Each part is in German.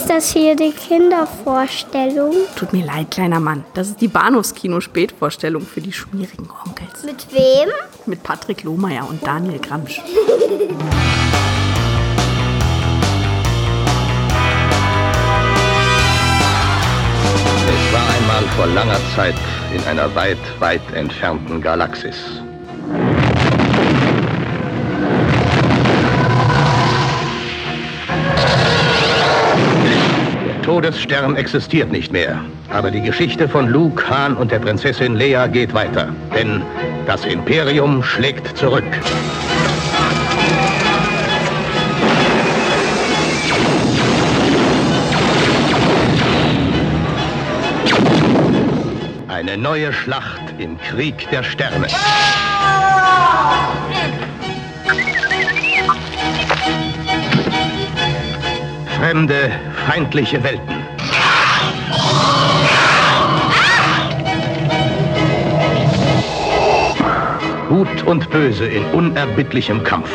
Ist das hier die Kindervorstellung? Tut mir leid, kleiner Mann. Das ist die Bahnhofskino-Spätvorstellung für die schmierigen Onkels. Mit wem? Mit Patrick Lohmeier und Daniel Gramsch. Es war einmal vor langer Zeit in einer weit, weit entfernten Galaxis. Todesstern existiert nicht mehr. Aber die Geschichte von Luke, Han und der Prinzessin Leia geht weiter. Denn das Imperium schlägt zurück. Eine neue Schlacht im Krieg der Sterne. Fremde, feindliche Welten. Gut und Böse in unerbittlichem Kampf.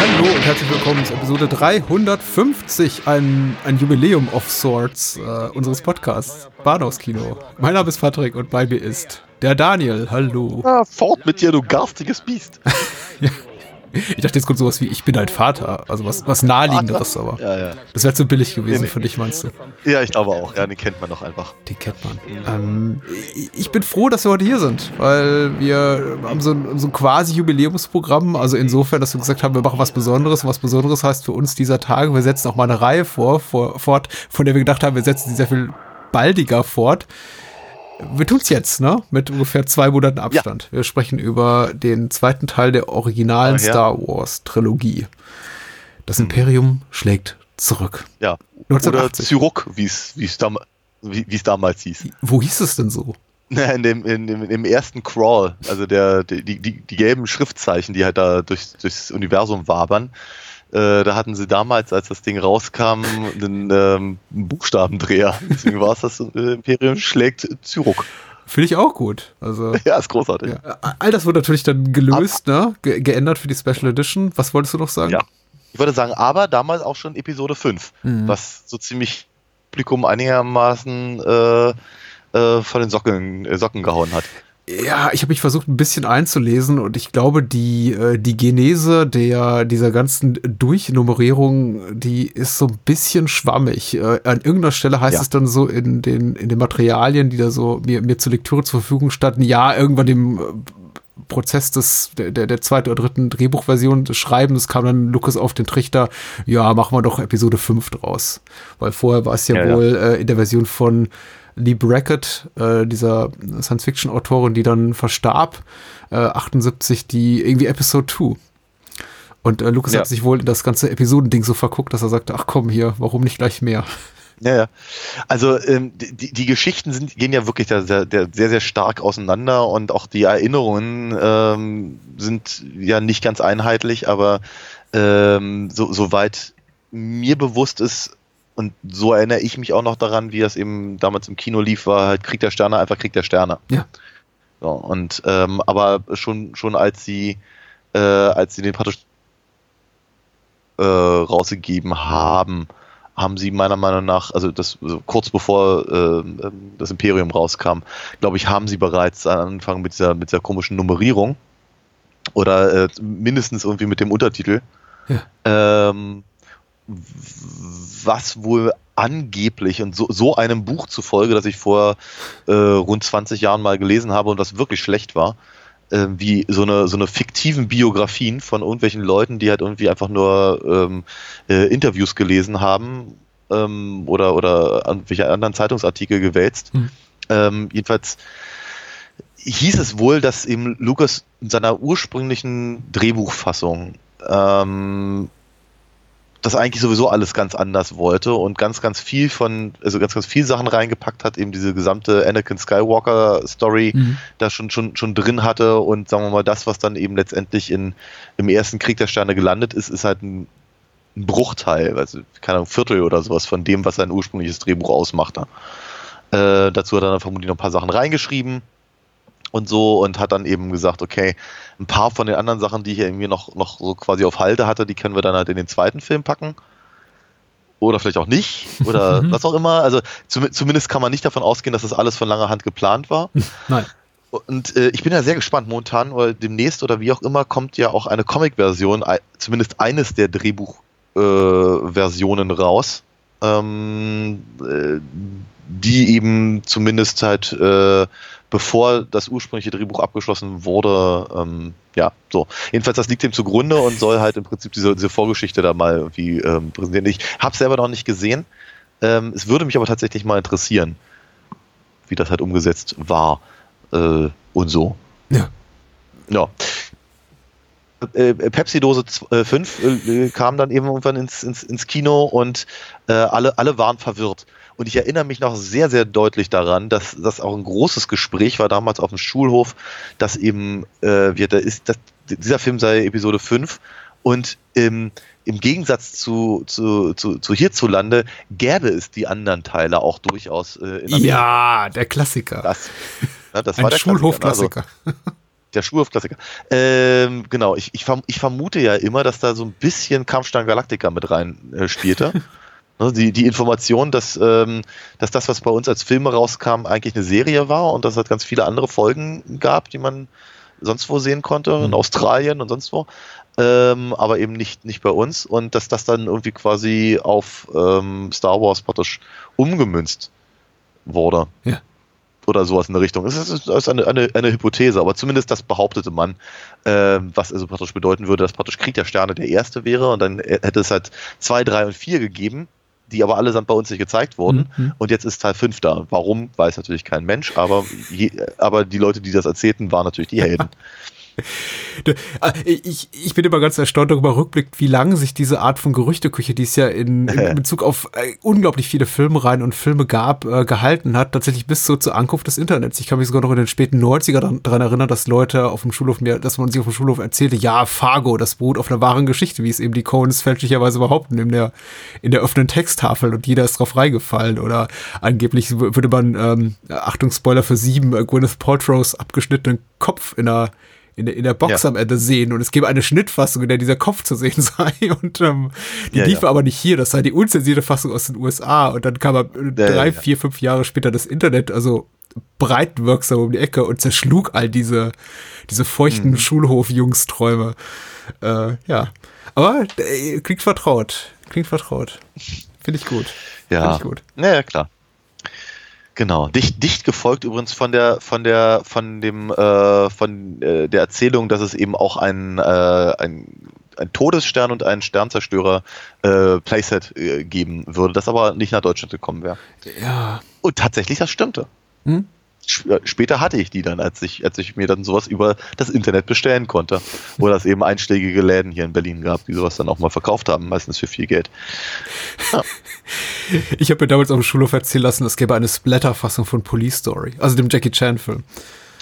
Hallo und herzlich willkommen zu Episode 350, ein, ein Jubiläum of Sorts äh, unseres Podcasts Bahnhofskino. Mein Name ist Patrick und bei mir ist der Daniel. Hallo. Ah, fort mit dir, du garstiges Biest. Ich dachte, jetzt kommt sowas wie Ich bin dein Vater. Also was, was naheliegenderes, aber Ja, ja. das wäre zu billig gewesen Nee, nee. für dich, meinst du? Ja, ich glaube auch. Ja, den kennt man doch einfach. Den kennt man. Ähm, ich bin froh, dass wir heute hier sind, weil wir haben so ein, so ein quasi Jubiläumsprogramm. Also insofern, dass wir gesagt haben, wir machen was Besonderes. Und was Besonderes heißt für uns dieser Tage, wir setzen auch mal eine Reihe vor, vor, fort, von der wir gedacht haben, wir setzen sie sehr viel baldiger fort. Wir tun's jetzt, ne? Mit ungefähr zwei Monaten Abstand. Wir sprechen über den zweiten Teil der originalen ja. Star Wars Trilogie. Das Imperium schlägt zurück. Ja. Oder 1980. Zyruk, wie es wie es dam wie wie es damals hieß. Wo hieß es denn so? In dem, in dem, im ersten Crawl, also der, die, die, die gelben Schriftzeichen, die halt da durch, durchs Universum wabern, äh, da hatten sie damals, als das Ding rauskam, einen, ähm, Buchstabendreher. Deswegen war es das äh, Imperium schlägt Zyruk. Finde ich auch gut. Also Ja, ist großartig. Ja, all das wurde natürlich dann gelöst, ne? Ge geändert für die Special Edition. Was wolltest du noch sagen? Ja. Ich würde sagen, aber damals auch schon Episode 5, Mhm. was so ziemlich Publikum einigermaßen äh, äh, von den Socken, Socken gehauen hat. Ja, ich habe mich versucht, ein bisschen einzulesen und ich glaube, die, äh, die Genese der, dieser ganzen Durchnummerierung, die ist so ein bisschen schwammig. Äh, an irgendeiner Stelle heißt Ja. es dann so in den, in den Materialien, die da so mir, mir zur Lektüre zur Verfügung standen, ja, irgendwann im äh, Prozess des, der, der, zweiten oder dritten Drehbuchversion des Schreibens kam dann Lucas auf den Trichter, ja, machen wir doch Episode 5 draus. Weil vorher war es ja, Ja, ja. wohl äh, in der Version von Lee Brackett, äh, dieser Science-Fiction-Autorin, die dann verstarb, äh, 78, die irgendwie Episode 2. Und äh, Lucas Ja. hat sich wohl in das ganze Episodending so verguckt, dass er sagte, ach komm hier, warum nicht gleich mehr? Ja, ja. Also ähm, die, die Geschichten sind, gehen ja wirklich da, sehr, der, sehr, sehr stark auseinander und auch die Erinnerungen ähm, sind ja nicht ganz einheitlich, aber ähm, so, soweit mir bewusst ist, und so erinnere ich mich auch noch daran, wie das eben damals im Kino lief, war halt Krieg der Sterne, einfach Krieg der Sterne. Ja. So, und ähm, aber schon, schon als sie, äh, als sie den praktisch äh, rausgegeben haben, haben sie meiner Meinung nach, also das also kurz bevor ähm, das Imperium rauskam, glaube ich, haben sie bereits angefangen mit dieser, mit dieser komischen Nummerierung oder äh, mindestens irgendwie mit dem Untertitel. Ähm, was wohl angeblich und so, so einem Buch zufolge, das ich vor äh, rund 20 Jahren mal gelesen habe und das wirklich schlecht war, äh, wie so eine, so eine fiktiven Biografien von irgendwelchen Leuten, die halt irgendwie einfach nur ähm, äh, Interviews gelesen haben ähm, oder, oder irgendwelche anderen Zeitungsartikel gewälzt. Mhm. Ähm, jedenfalls hieß es wohl, dass eben Lucas in seiner ursprünglichen Drehbuchfassung ähm, das eigentlich sowieso alles ganz anders wollte und ganz, ganz viel von, also ganz, ganz viel Sachen reingepackt hat, eben diese gesamte Anakin Skywalker Story Mhm. da schon, schon, schon drin hatte und sagen wir mal, das, was dann eben letztendlich in, im ersten Krieg der Sterne gelandet ist, ist halt ein, ein Bruchteil, also keine Ahnung, Viertel oder sowas von dem, was sein ursprüngliches Drehbuch ausmachte. Äh, dazu hat er dann vermutlich noch ein paar Sachen reingeschrieben und so und hat dann eben gesagt, okay, ein paar von den anderen Sachen, die ich irgendwie noch, noch so quasi auf Halde hatte, die können wir dann halt in den zweiten Film packen. oder vielleicht auch nicht oder was auch immer. Also zum, zumindest kann man nicht davon ausgehen, dass das alles von langer Hand geplant war. Nein. Und äh, ich bin ja sehr gespannt momentan, weil demnächst oder wie auch immer kommt ja auch eine Comic-Version, zumindest eines der Drehbuch-Versionen äh, raus, ähm, äh, die eben zumindest halt äh, bevor das ursprüngliche Drehbuch abgeschlossen wurde, ähm, ja, so. Jedenfalls, das liegt dem zugrunde und soll halt im Prinzip diese, diese Vorgeschichte da mal irgendwie ähm, präsentieren. Ich habe selber noch nicht gesehen. Ähm, es würde mich aber tatsächlich mal interessieren, wie das halt umgesetzt war äh, und so. Ja. Ja. Äh, Pepsi-Dose 5 äh, äh, kam dann eben irgendwann ins, ins, ins Kino und äh, alle, alle waren verwirrt. Und ich erinnere mich noch sehr, sehr deutlich daran, dass das auch ein großes Gespräch war damals auf dem Schulhof, dass eben, äh, wir, da ist, dass dieser Film sei Episode 5 und ähm, im Gegensatz zu, zu, zu, zu hierzulande gäbe es die anderen Teile auch durchaus äh, in Ja, der Klassiker. Das, ja, das Ein war der Schulhofklassiker. Also, der Schulhofklassiker. Ähm, genau, ich, ich, ich, vermute ja immer, dass da so ein bisschen Kampfstein Galactica mit rein äh, spielte. Ne, die, die Information, dass, ähm, dass das, was bei uns als Filme rauskam, eigentlich eine Serie war und dass es halt ganz viele andere Folgen gab, die man sonst wo sehen konnte, in mhm. Australien und sonst wo, ähm, aber eben nicht, nicht bei uns und dass das dann irgendwie quasi auf ähm, Star Wars praktisch umgemünzt wurde. Ja. Oder sowas in der Richtung. Das ist, ist eine, eine, eine Hypothese, aber zumindest das behauptete man, äh, was also praktisch bedeuten würde, dass praktisch Krieg der Sterne der erste wäre und dann hätte es halt zwei, drei und vier gegeben die aber allesamt bei uns nicht gezeigt wurden. Mhm. Und jetzt ist Teil 5 da. Warum, weiß natürlich kein Mensch, aber, je, aber die Leute, die das erzählten, waren natürlich die Helden. Ah, ich, ich bin immer ganz erstaunt darüber rückblickt, wie lange sich diese Art von Gerüchteküche, die es ja in, in Bezug auf äh, unglaublich viele Filmreihen und Filme gab, äh, gehalten hat, tatsächlich bis so zur Ankunft des Internets. Ich kann mich sogar noch in den späten 90er daran erinnern, dass Leute auf dem Schulhof mir, dass man sich auf dem Schulhof erzählte, ja, Fargo, das beruht auf einer wahren Geschichte, wie es eben die Coens fälschlicherweise behaupten, in der, in der offenen Texttafel und jeder ist drauf reingefallen oder angeblich würde man, ähm, Achtung, Spoiler für sieben, äh, Gwyneth Paltrow's abgeschnittenen Kopf in einer in der, in der Box ja. am Ende sehen und es gäbe eine Schnittfassung, in der dieser Kopf zu sehen sei und ähm, die ja, lief ja. aber nicht hier, das sei die unzensierte Fassung aus den USA und dann kam er drei, vier, fünf Jahre später das Internet, also breitwirksam um die Ecke und zerschlug all diese, diese feuchten mhm. Schulhof-Jungsträume. Äh, ja, aber äh, klingt vertraut, klingt vertraut. Finde ich gut. Ja, Find ich gut. Ja, klar. Genau, dicht, dicht gefolgt übrigens von der von der von dem äh, von äh, der Erzählung, dass es eben auch ein, äh, ein, ein Todesstern und einen Sternzerstörer äh, Playset äh, geben würde, das aber nicht nach Deutschland gekommen wäre. Ja. Und tatsächlich, das stimmte. Hm? Äh, später hatte ich die dann, als ich, als ich mir dann sowas über das Internet bestellen konnte. Wo das eben einschlägige Läden hier in Berlin gab, die sowas dann auch mal verkauft haben, meistens für viel Geld. Ja. Ich habe mir damals auf dem Schulhof erzählen lassen, es gäbe eine Splatter-Fassung von Police Story, also dem Jackie Chan-Film.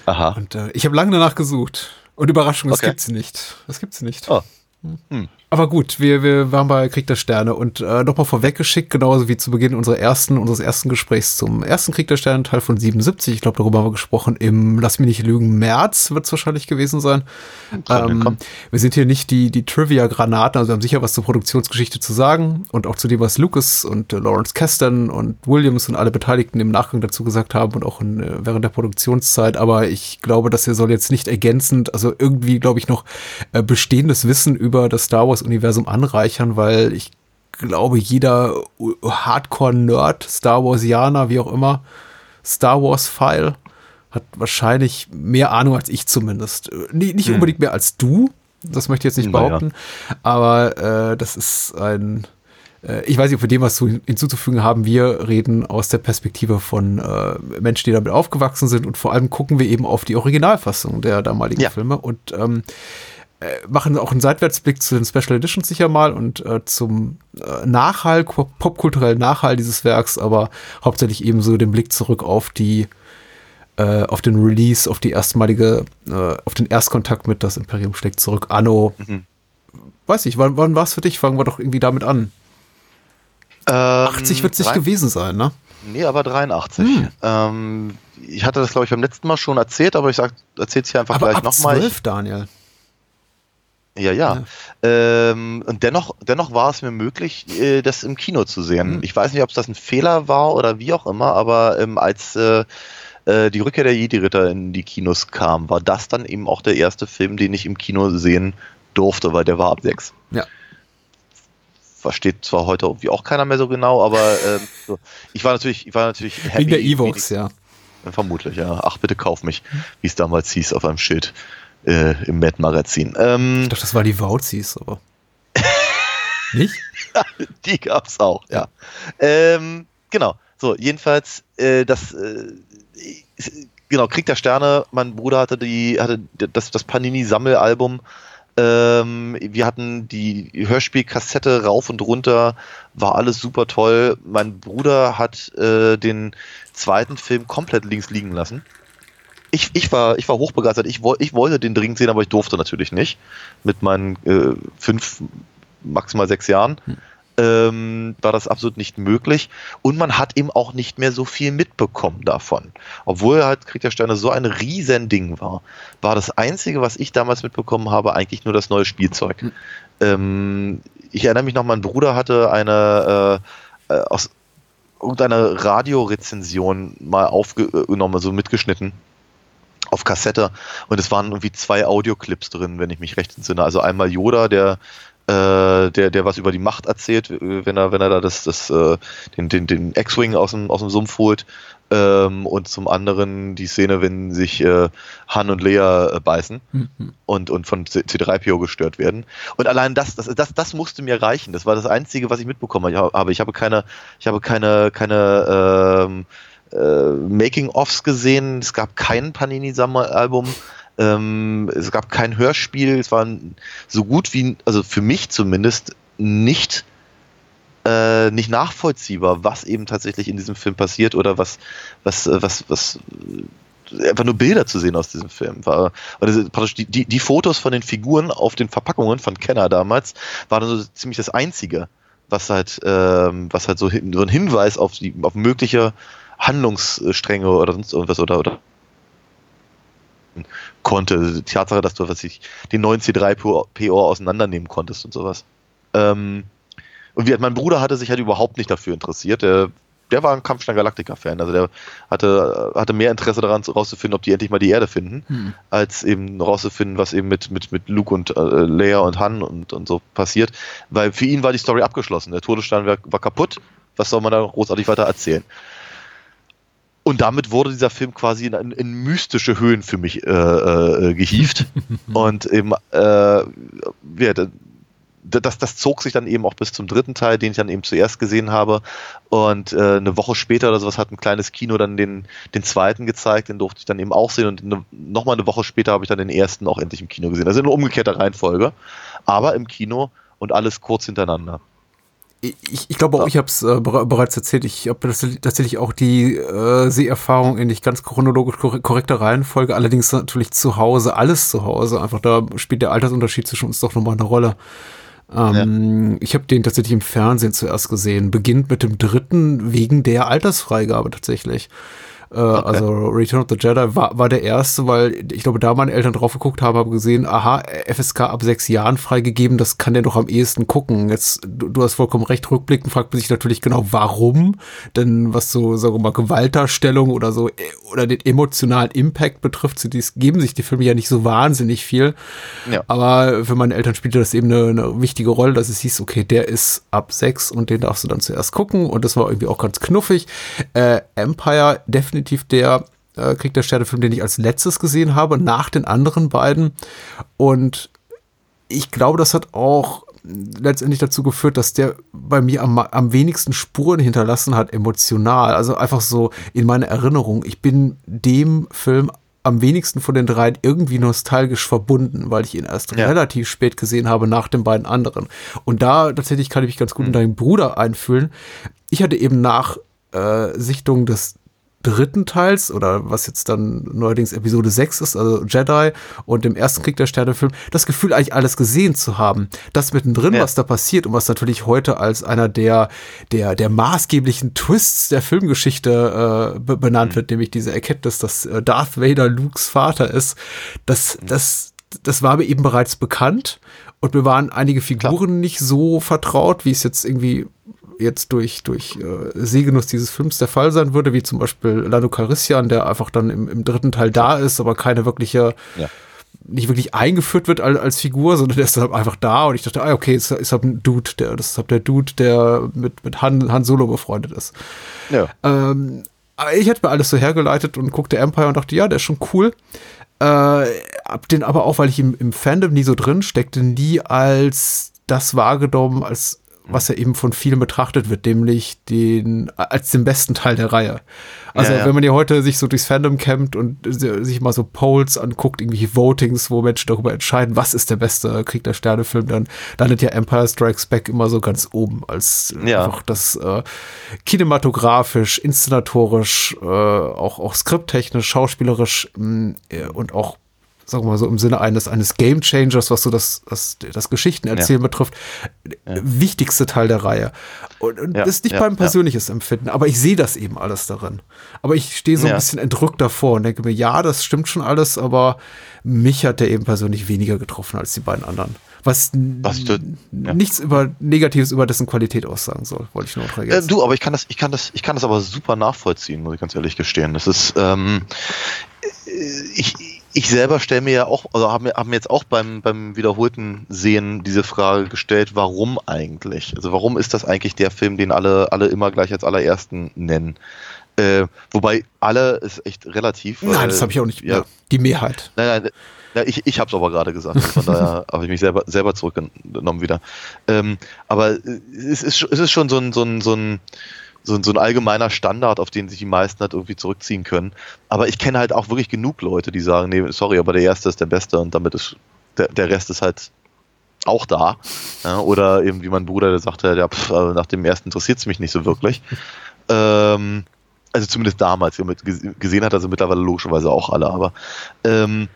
Aha. Und äh, ich habe lange danach gesucht. Und Überraschung, das okay. gibt's nicht. Das gibt's nicht. Oh. Hm. Aber gut, wir, wir waren bei Krieg der Sterne und äh, nochmal vorweggeschickt, genauso wie zu Beginn unserer ersten, unseres ersten Gesprächs zum ersten Krieg der Sterne, Teil von 77. Ich glaube, darüber haben wir gesprochen. Im Lass mich nicht lügen, März wird es wahrscheinlich gewesen sein. Ähm, wir sind hier nicht die, die Trivia-Granaten, also wir haben sicher was zur Produktionsgeschichte zu sagen und auch zu dem, was Lucas und äh, Lawrence Kasten und Williams und alle Beteiligten im Nachgang dazu gesagt haben und auch in, äh, während der Produktionszeit. Aber ich glaube, das hier soll jetzt nicht ergänzend, also irgendwie, glaube ich, noch äh, bestehendes Wissen über das Star Wars Wars-Universum anreichern, weil ich glaube, jeder Hardcore-Nerd, Star Warsianer, wie auch immer, Star Wars-File, hat wahrscheinlich mehr Ahnung als ich zumindest. Nicht, hm. unbedingt mehr als du, das möchte ich jetzt nicht behaupten, ja. aber äh, das ist ein äh, ich weiß nicht, ob wir dem was zu, hinzuzufügen haben. Wir reden aus der Perspektive von äh, Menschen, die damit aufgewachsen sind und vor allem gucken wir eben auf die Originalfassung der damaligen ja. Filme und ähm, äh, machen auch einen Seitwärtsblick zu den Special Editions sicher mal und äh, zum äh, Nachhall, popkulturellen Nachhall dieses Werks, aber hauptsächlich eben so den Blick zurück auf die äh, auf den Release, auf die erstmalige, äh, auf den Erstkontakt mit das Imperium schlägt zurück. Anno, mhm. weiß ich, wann, wann war es für dich? Fangen wir doch irgendwie damit an. Ähm, 80 wird es nicht gewesen sein, ne? Nee, aber 83. Hm. Ähm, ich hatte das, glaube ich, beim letzten Mal schon erzählt, aber ich erzähle es hier einfach aber gleich nochmal. 12, Daniel. Ja, ja. Ähm, und dennoch, dennoch war es mir möglich, äh, das im Kino zu sehen. Mhm. Ich weiß nicht, ob es das ein Fehler war oder wie auch immer, aber ähm, als äh, äh, die Rückkehr der Jedi-Ritter in die Kinos kam, war das dann eben auch der erste Film, den ich im Kino sehen durfte, weil der war ab sechs. Ja. Versteht zwar heute irgendwie auch keiner mehr so genau, aber ähm, so. ich war natürlich, ich war natürlich happy. Wegen der Evox, ja. Vermutlich, ja. Ach, bitte kauf mich, wie es damals hieß auf einem Schild äh, im Mad-Magazin. Ähm, Ich dachte, das war die Vauzis, aber. Nicht? Die gab's auch, ja. Ähm, genau. So, jedenfalls, äh, das, äh, genau, Krieg der Sterne, mein Bruder hatte die, hatte das, das Panini-Sammelalbum. Ähm, wir hatten die Hörspielkassette rauf und runter, war alles super toll. Mein Bruder hat äh, den zweiten Film komplett links liegen lassen. Ich, ich, war, ich war hochbegeistert. Ich, ich wollte den dringend sehen, aber ich durfte natürlich nicht. Mit meinen äh, fünf, maximal sechs Jahren ähm, war das absolut nicht möglich. Und man hat eben auch nicht mehr so viel mitbekommen davon. Obwohl halt Krieg der Sterne so ein riesen Ding war, war das Einzige, was ich damals mitbekommen habe, eigentlich nur das neue Spielzeug. Hm. Ähm, ich erinnere mich noch, mein Bruder hatte eine äh, äh, aus irgendeiner Radiorezension mal aufgenommen, also mitgeschnitten auf Kassette und es waren irgendwie zwei Audioclips drin, wenn ich mich recht entsinne. Also einmal Yoda, der äh, der, der was über die Macht erzählt, wenn er, wenn er da das, das, äh, den, den, den X-Wing aus dem, aus dem Sumpf holt. Ähm, und zum anderen die Szene, wenn sich äh, Han und Leia äh, beißen Mhm. und, und von C- C3PO gestört werden. Und allein das, das, das, das musste mir reichen. Das war das Einzige, was ich mitbekommen habe. Ich habe keine, ich habe keine, keine ähm, äh, Making-ofs gesehen. Es gab kein Panini-Sammelalbum. Ähm, es gab kein Hörspiel. Es war so gut wie, also für mich zumindest, nicht äh, nicht nachvollziehbar, was eben tatsächlich in diesem Film passiert oder was was äh, was was äh, einfach nur Bilder zu sehen aus diesem Film war. Und praktisch die, die, die Fotos von den Figuren auf den Verpackungen von Kenner damals waren so ziemlich das einzige, was halt ähm, was halt so, hin, so ein Hinweis auf die auf mögliche Handlungsstränge oder sonst irgendwas oder oder konnte. Die Tatsache, dass du was ich den neuen C3PO auseinandernehmen konntest und sowas. Ähm, und wie, mein Bruder hatte sich halt überhaupt nicht dafür interessiert. Der, der war ein Kampfstein Galactica-Fan. Also der hatte, hatte mehr Interesse daran, rauszufinden, ob die endlich mal die Erde finden, Hm. als eben rauszufinden, was eben mit, mit, mit Luke und äh, Leia und Han und, und so passiert. Weil für ihn war die Story abgeschlossen. Der Todesstern war, war kaputt. Was soll man da großartig weiter erzählen? Und damit wurde dieser Film quasi in, in, mystische Höhen für mich äh, äh, gehievt. und eben, äh, ja, da- das, das zog sich dann eben auch bis zum dritten Teil, den ich dann eben zuerst gesehen habe. Und äh, eine Woche später oder sowas hat ein kleines Kino dann den, den zweiten gezeigt, den durfte ich dann eben auch sehen. Und eine, nochmal eine Woche später habe ich dann den ersten auch endlich im Kino gesehen. Also in umgekehrter Reihenfolge, aber im Kino und alles kurz hintereinander. Ich, ich glaube auch, ich habe es äh, bere- bereits erzählt. Ich habe tatsächlich auch die äh, Seherfahrung in nicht ganz chronologisch korre- korrekter Reihenfolge, allerdings natürlich zu Hause, alles zu Hause. Einfach da spielt der Altersunterschied zwischen uns doch nochmal eine Rolle. Ähm, Ich habe den tatsächlich im Fernsehen zuerst gesehen. Beginnt mit dem dritten wegen der Altersfreigabe tatsächlich. Äh, Also Return of the Jedi war, war der erste, weil ich glaube, da meine Eltern drauf geguckt haben, haben gesehen, aha, FSK ab sechs Jahren freigegeben, das kann der doch am ehesten gucken. Jetzt, du, du hast vollkommen recht, rückblickend fragt man sich natürlich genau, warum. Denn was so, sagen wir mal, Gewaltdarstellung oder so, äh, oder den emotionalen Impact betrifft, sie dies, geben sich die Filme ja nicht so wahnsinnig viel. Ja. Aber für meine Eltern spielte das eben eine, eine wichtige Rolle, dass es hieß, okay, der ist ab sechs und den darfst du dann zuerst gucken. Und das war irgendwie auch ganz knuffig. Äh, Empire, definitiv der äh, Krieg der Sterne-Film, den ich als letztes gesehen habe, nach den anderen beiden. Und ich glaube, das hat auch letztendlich dazu geführt, dass der bei mir am, am wenigsten Spuren hinterlassen hat, emotional. Also einfach so in meiner Erinnerung. Ich bin dem Film am wenigsten von den dreien irgendwie nostalgisch verbunden, weil ich ihn erst Ja. relativ spät gesehen habe nach den beiden anderen. Und da tatsächlich kann ich mich ganz gut in deinen Bruder einfühlen. Ich hatte eben nach äh, Sichtung des dritten Teils oder was jetzt dann neuerdings Episode 6 ist, also Jedi und dem ersten Krieg der Sterne Film, das Gefühl eigentlich alles gesehen zu haben. Das mittendrin, Ja. was da passiert und was natürlich heute als einer der, der, der maßgeblichen Twists der Filmgeschichte äh, be benannt wird, nämlich diese Erkenntnis, dass äh, Darth Vader Lukes Vater ist, das, das, das war mir eben bereits bekannt Und mir waren einige Figuren Klar. nicht so vertraut, wie es jetzt irgendwie jetzt durch, durch äh, Sehgenuss dieses Films der Fall sein würde, wie zum Beispiel Lando Carissian, der einfach dann im, im dritten Teil da ist, aber keine wirkliche, ja. nicht wirklich eingeführt wird als, als Figur, sondern der ist dann einfach da und ich dachte, ah, okay, ist, ist halt ein Dude, der, das ist halt der Dude, der mit, mit Han, Han Solo befreundet ist. Ja. Ähm, ich hätte mir alles so hergeleitet und guckte Empire und dachte, ja, der ist schon cool. Äh, hab den aber auch, weil ich im, im Fandom nie so drin steckte, nie als das wahrgenommen, als was ja eben von vielen betrachtet wird, nämlich den, als den besten Teil der Reihe. Also ja, ja. wenn man ja heute sich so durchs Fandom campt und sich mal so Polls anguckt, irgendwelche Votings, wo Menschen darüber entscheiden, was ist der beste Krieg der Sterne Film, dann landet ja Empire Strikes Back immer so ganz oben als ja. einfach das äh, kinematografisch, inszenatorisch, äh, auch, auch skripttechnisch, schauspielerisch mh, äh, und auch sagen wir mal so im Sinne eines, eines Game Changers, was so das, das, das Geschichtenerzählen ja. betrifft, ja. wichtigste Teil der Reihe. Und, und ja. das ist nicht mein persönliches Empfinden, aber ich sehe das eben alles darin. Aber ich stehe so ein bisschen entrückt davor und denke mir, ja, das stimmt schon alles, aber mich hat der eben persönlich weniger getroffen als die beiden anderen. Was, was du, nichts über Negatives über dessen Qualität aussagen soll, wollte ich nur noch ergänzen. Äh, du, aber ich kann das, ich kann das, ich kann das aber super nachvollziehen, muss ich ganz ehrlich gestehen. Das ist, ähm, ich, ich selber stelle mir ja auch, also habe mir, jetzt auch beim, beim wiederholten Sehen diese Frage gestellt, warum eigentlich? Also warum ist das eigentlich der Film, den alle, alle immer gleich als allerersten nennen? Äh, wobei alle ist echt relativ. Nein, weil, das habe ich auch nicht. Ja, die Mehrheit. Nein, nein, nein ich, ich habe es aber gerade gesagt. Von daher habe ich mich selber, selber zurückgenommen wieder. Ähm, aber es ist, es ist schon so ein, so ein, so ein so, so ein allgemeiner Standard, auf den sich die meisten halt irgendwie zurückziehen können. Aber ich kenne halt auch wirklich genug Leute, die sagen, nee, sorry, aber der Erste ist der Beste und damit ist der, der Rest ist halt auch da. Ja, oder eben wie mein Bruder, der sagte, ja, pff, also nach dem Ersten interessiert es mich nicht so wirklich. Ähm, also zumindest damals, gesehen hat also mittlerweile logischerweise auch alle, aber ähm,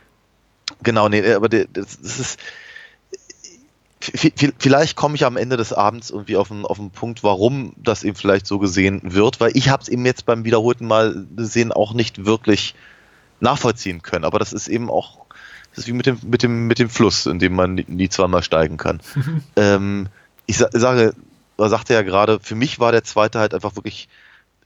genau, nee, aber das, das ist vielleicht komme ich am Ende des Abends irgendwie auf einen, auf einen Punkt, warum das eben vielleicht so gesehen wird, weil ich habe es eben jetzt beim wiederholten Mal sehen auch nicht wirklich nachvollziehen können. Aber das ist eben auch, das ist wie mit dem, mit dem, mit dem Fluss, in dem man nie zweimal steigen kann. ähm, ich sage, er sagte ja gerade, für mich war der zweite halt einfach wirklich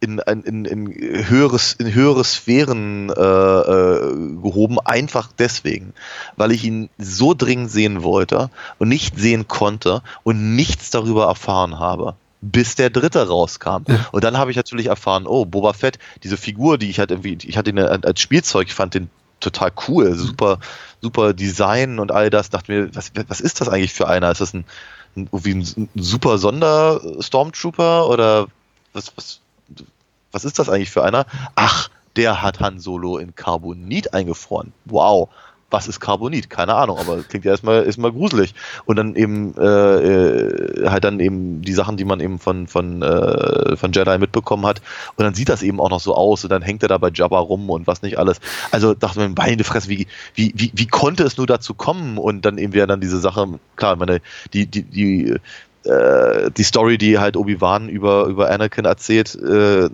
in, in, in, höheres, in höhere Sphären äh, äh, gehoben, einfach deswegen, weil ich ihn so dringend sehen wollte und nicht sehen konnte und nichts darüber erfahren habe bis der dritte rauskam. Ja. Und dann habe ich natürlich erfahren, oh, Boba Fett, diese Figur, die ich halt irgendwie, ich hatte ihn als Spielzeug, ich fand den total cool, super, super Design und all das. Dachte mir, was, was ist das eigentlich für einer? Ist das ein, ein, ein, super Sonder-Stormtrooper oder was, was, was ist das eigentlich für einer? Ach, der hat Han Solo in Carbonit eingefroren. Wow. Was ist Carbonit? Keine Ahnung, aber klingt ja erstmal, erstmal gruselig. Und dann eben äh, äh, halt dann eben die Sachen, die man eben von, von, äh, von Jedi mitbekommen hat. Und dann sieht das eben auch noch so aus und dann hängt er da bei Jabba rum und was nicht alles. Also dachte man, meine Fresse, wie, wie, wie, wie konnte es nur dazu kommen? Und dann eben wäre dann diese Sache, klar, meine, die, die, die äh, die Story, die halt Obi-Wan über, über Anakin erzählt, äh,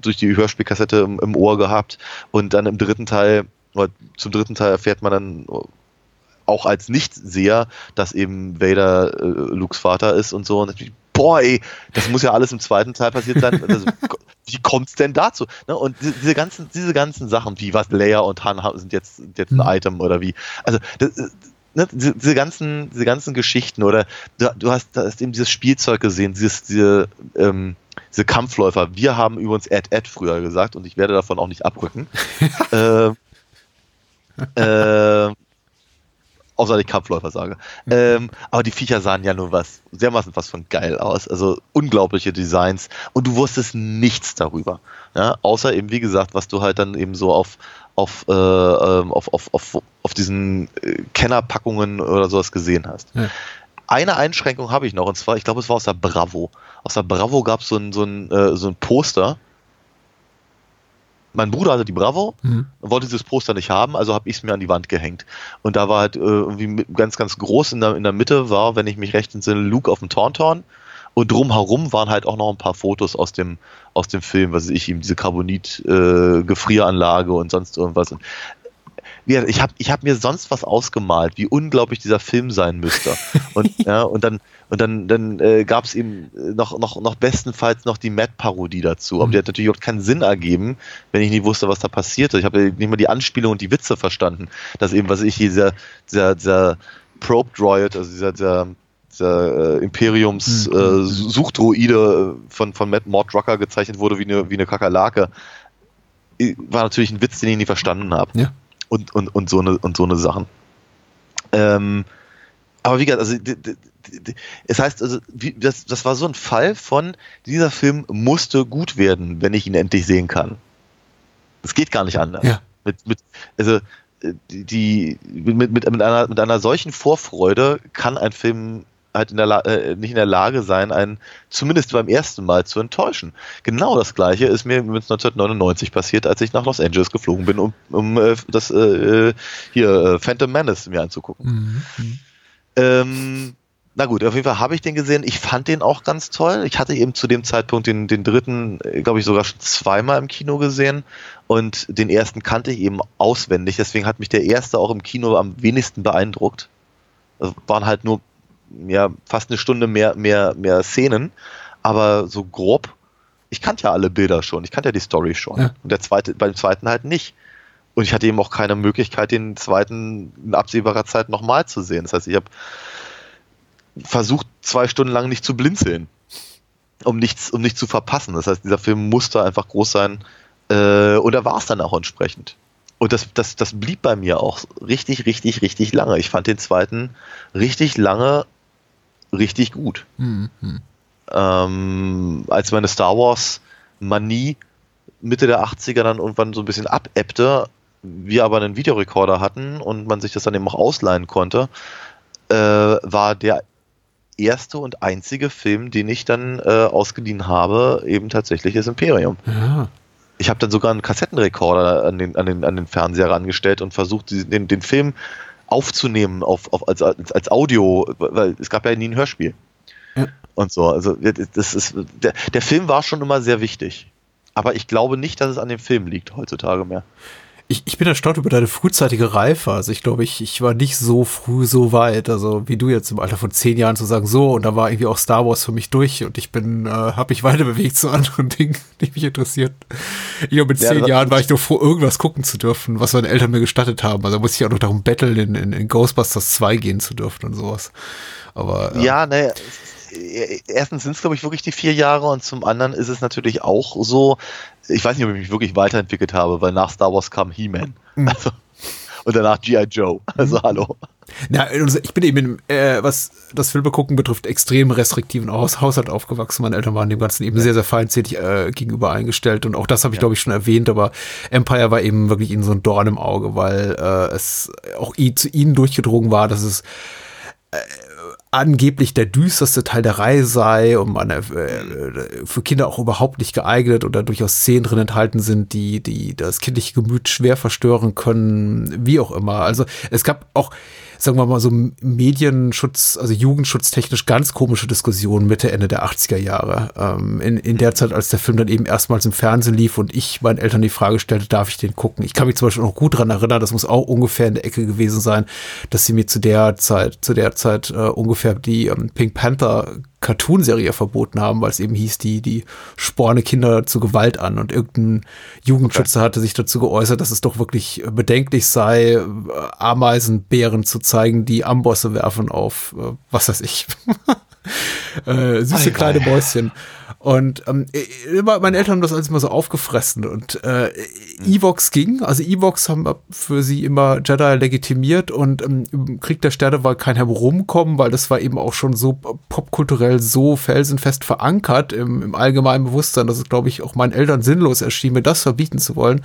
durch die Hörspielkassette im, im, Ohr gehabt. Und dann im dritten Teil, oder zum dritten Teil erfährt man dann auch als Nichtseher, dass eben Vader äh, Lukes Vater ist und so. Und boah, ey, das muss ja alles im zweiten Teil passiert sein. Also, wie kommt's denn dazu? Ne? Und diese ganzen, diese ganzen Sachen, wie was Leia und Han sind jetzt, jetzt ein mhm. Item oder wie. Also, das, ne, diese, diese, ganzen, diese ganzen Geschichten oder du, du hast, hast eben dieses Spielzeug gesehen, dieses, diese, ähm, diese Kampfläufer. Wir haben übrigens Ed Ed früher gesagt und ich werde davon auch nicht abrücken. äh, äh, außer ich Kampfläufer sage. Ähm, aber die Viecher sahen ja nur was, dermaßen was von geil aus. Also unglaubliche Designs und du wusstest nichts darüber. Ja, außer eben, wie gesagt, was du halt dann eben so auf, auf, äh, ähm, auf, auf, auf, auf diesen äh, Kennerpackungen oder sowas gesehen hast. Ja. Eine Einschränkung habe ich noch, und zwar, ich glaube, es war aus der Bravo. Aus der Bravo gab es so ein, so, ein, äh, so ein Poster. Mein Bruder hatte die Bravo, mhm. wollte dieses Poster nicht haben, also habe ich es mir an die Wand gehängt. Und da war halt äh, irgendwie ganz, ganz groß in der, in der Mitte war, wenn ich mich recht entsinne, Luke auf dem Tauntaun. Und drumherum waren halt auch noch ein paar Fotos aus dem, aus dem Film, was ich ihm, diese Carbonit-Gefrieranlage äh, und sonst irgendwas. Und ich habe ich hab mir sonst was ausgemalt, wie unglaublich dieser Film sein müsste. Und, ja, und dann, und dann, dann äh, gab es eben noch, noch, noch bestenfalls noch die Matt-Parodie dazu. Aber die hat natürlich auch keinen Sinn ergeben, wenn ich nicht wusste, was da passierte. Ich habe nicht mal die Anspielung und die Witze verstanden, dass eben, was ich, dieser, dieser, dieser Probe Droid, also dieser, dieser dieser äh, Imperiums mhm. äh, Suchdroide von, von Matt Mord Drucker gezeichnet wurde wie eine, wie eine Kakerlake, war natürlich ein Witz, den ich nie verstanden habe. Ja. Und, und, und, so eine, und so eine Sachen. Ähm, aber wie gesagt, also es heißt, also, wie, das, das war so ein Fall von, dieser Film musste gut werden, wenn ich ihn endlich sehen kann. Es geht gar nicht anders. Ja. Mit, mit, also die, mit, mit, mit, einer, mit einer solchen Vorfreude kann ein Film halt in der äh, nicht in der Lage sein, einen zumindest beim ersten Mal zu enttäuschen. Genau das gleiche ist mir 1999 passiert, als ich nach Los Angeles geflogen bin, um, um äh, das äh, hier äh, Phantom Menace mir anzugucken. Mhm. mhm. Ähm, na gut, auf jeden Fall habe ich den gesehen. Ich fand den auch ganz toll. Ich hatte eben zu dem Zeitpunkt den, den dritten, äh, glaube ich, sogar schon zweimal im Kino gesehen. Und den ersten kannte ich eben auswendig. Deswegen hat mich der erste auch im Kino am wenigsten beeindruckt. Also waren halt nur ja, fast eine Stunde mehr, mehr, mehr Szenen, aber so grob, ich kannte ja alle Bilder schon, ich kannte ja die Story schon. Ja. Und der zweite, beim zweiten halt nicht. Und ich hatte eben auch keine Möglichkeit, den zweiten in absehbarer Zeit nochmal zu sehen. Das heißt, ich habe versucht, zwei Stunden lang nicht zu blinzeln, um nichts, um nichts zu verpassen. Das heißt, dieser Film musste einfach groß sein, äh, und da war es dann auch entsprechend. Und das, das, das blieb bei mir auch richtig, richtig, richtig lange. Ich fand den zweiten richtig lange richtig gut. Mhm. Ähm, als meine Star Wars Manie Mitte der 80er dann irgendwann so ein bisschen abebbte, wir aber einen Videorekorder hatten und man sich das dann eben auch ausleihen konnte, äh, war der erste und einzige Film, den ich dann äh, ausgeliehen habe, eben tatsächlich das Imperium. Ja. Ich habe dann sogar einen Kassettenrekorder an den, an den, an den Fernseher rangestellt und versucht, den, den Film aufzunehmen auf, auf, als, als, als Audio, weil es gab ja nie ein Hörspiel. Ja. Und so, also das ist, der, der Film war schon immer sehr wichtig. Aber ich glaube nicht, dass es an dem Film liegt heutzutage mehr. Ich, ich bin erstaunt über deine frühzeitige Reife. Also ich glaube, ich, ich war nicht so früh so weit. Also wie du jetzt im Alter von zehn Jahren zu sagen, so, und da war irgendwie auch Star Wars für mich durch und ich bin, äh, habe mich weiter bewegt zu anderen Dingen, die mich interessiert. Ich glaube, mit ja, zehn Jahren war ich nur froh, irgendwas gucken zu dürfen, was meine Eltern mir gestattet haben. Also da musste ich auch noch darum betteln, in, in, in Ghostbusters 2 gehen zu dürfen und sowas. Aber. Äh, ja, ne, erstens sind es, glaube ich, wirklich die vier Jahre und zum anderen ist es natürlich auch so, ich weiß nicht, ob ich mich wirklich weiterentwickelt habe, weil nach Star Wars kam He-Man. Mhm. Also, und danach G.I. Joe. Also hallo. Na, also ich bin eben, äh, was das Filme gucken betrifft, extrem restriktiven Haus Haushalt aufgewachsen. Meine Eltern waren dem Ganzen eben sehr, sehr feindselig äh, gegenüber eingestellt. Und auch das habe ich, ja. glaube ich, schon erwähnt. Aber Empire war eben wirklich ihnen so ein Dorn im Auge, weil äh, es auch zu ihnen durchgedrungen war, dass es äh, angeblich der düsterste Teil der Reihe sei und man äh, für Kinder auch überhaupt nicht geeignet oder durchaus Szenen drin enthalten sind, die, die das kindliche Gemüt schwer verstören können, wie auch immer. Also es gab auch sagen wir mal so Medienschutz, also jugendschutztechnisch ganz komische Diskussionen Mitte, Ende der 80er Jahre. Ähm, in, in der Zeit, als der Film dann eben erstmals im Fernsehen lief und ich meinen Eltern die Frage stellte, darf ich den gucken? Ich kann mich zum Beispiel noch gut daran erinnern, das muss auch ungefähr in der Ecke gewesen sein, dass sie mir zu der Zeit, zu der Zeit äh, ungefähr die ähm, Pink Panther Cartoonserie verboten haben, weil es eben hieß, die, die sporne Kinder zu Gewalt an. Und irgendein Jugendschützer okay. hatte sich dazu geäußert, dass es doch wirklich bedenklich sei, Ameisenbären zu zeigen, die Ambosse werfen auf, äh, was weiß ich, äh, süße kleine Mäuschen. Und ähm, meine Eltern haben das alles immer so aufgefressen und äh, Evox ging, also Evox haben für sie immer Jedi legitimiert und ähm, im Krieg der Sterne war kein Herumkommen, weil das war eben auch schon so popkulturell so felsenfest verankert im, im allgemeinen Bewusstsein, dass es, glaube ich, auch meinen Eltern sinnlos erschien, mir das verbieten zu wollen.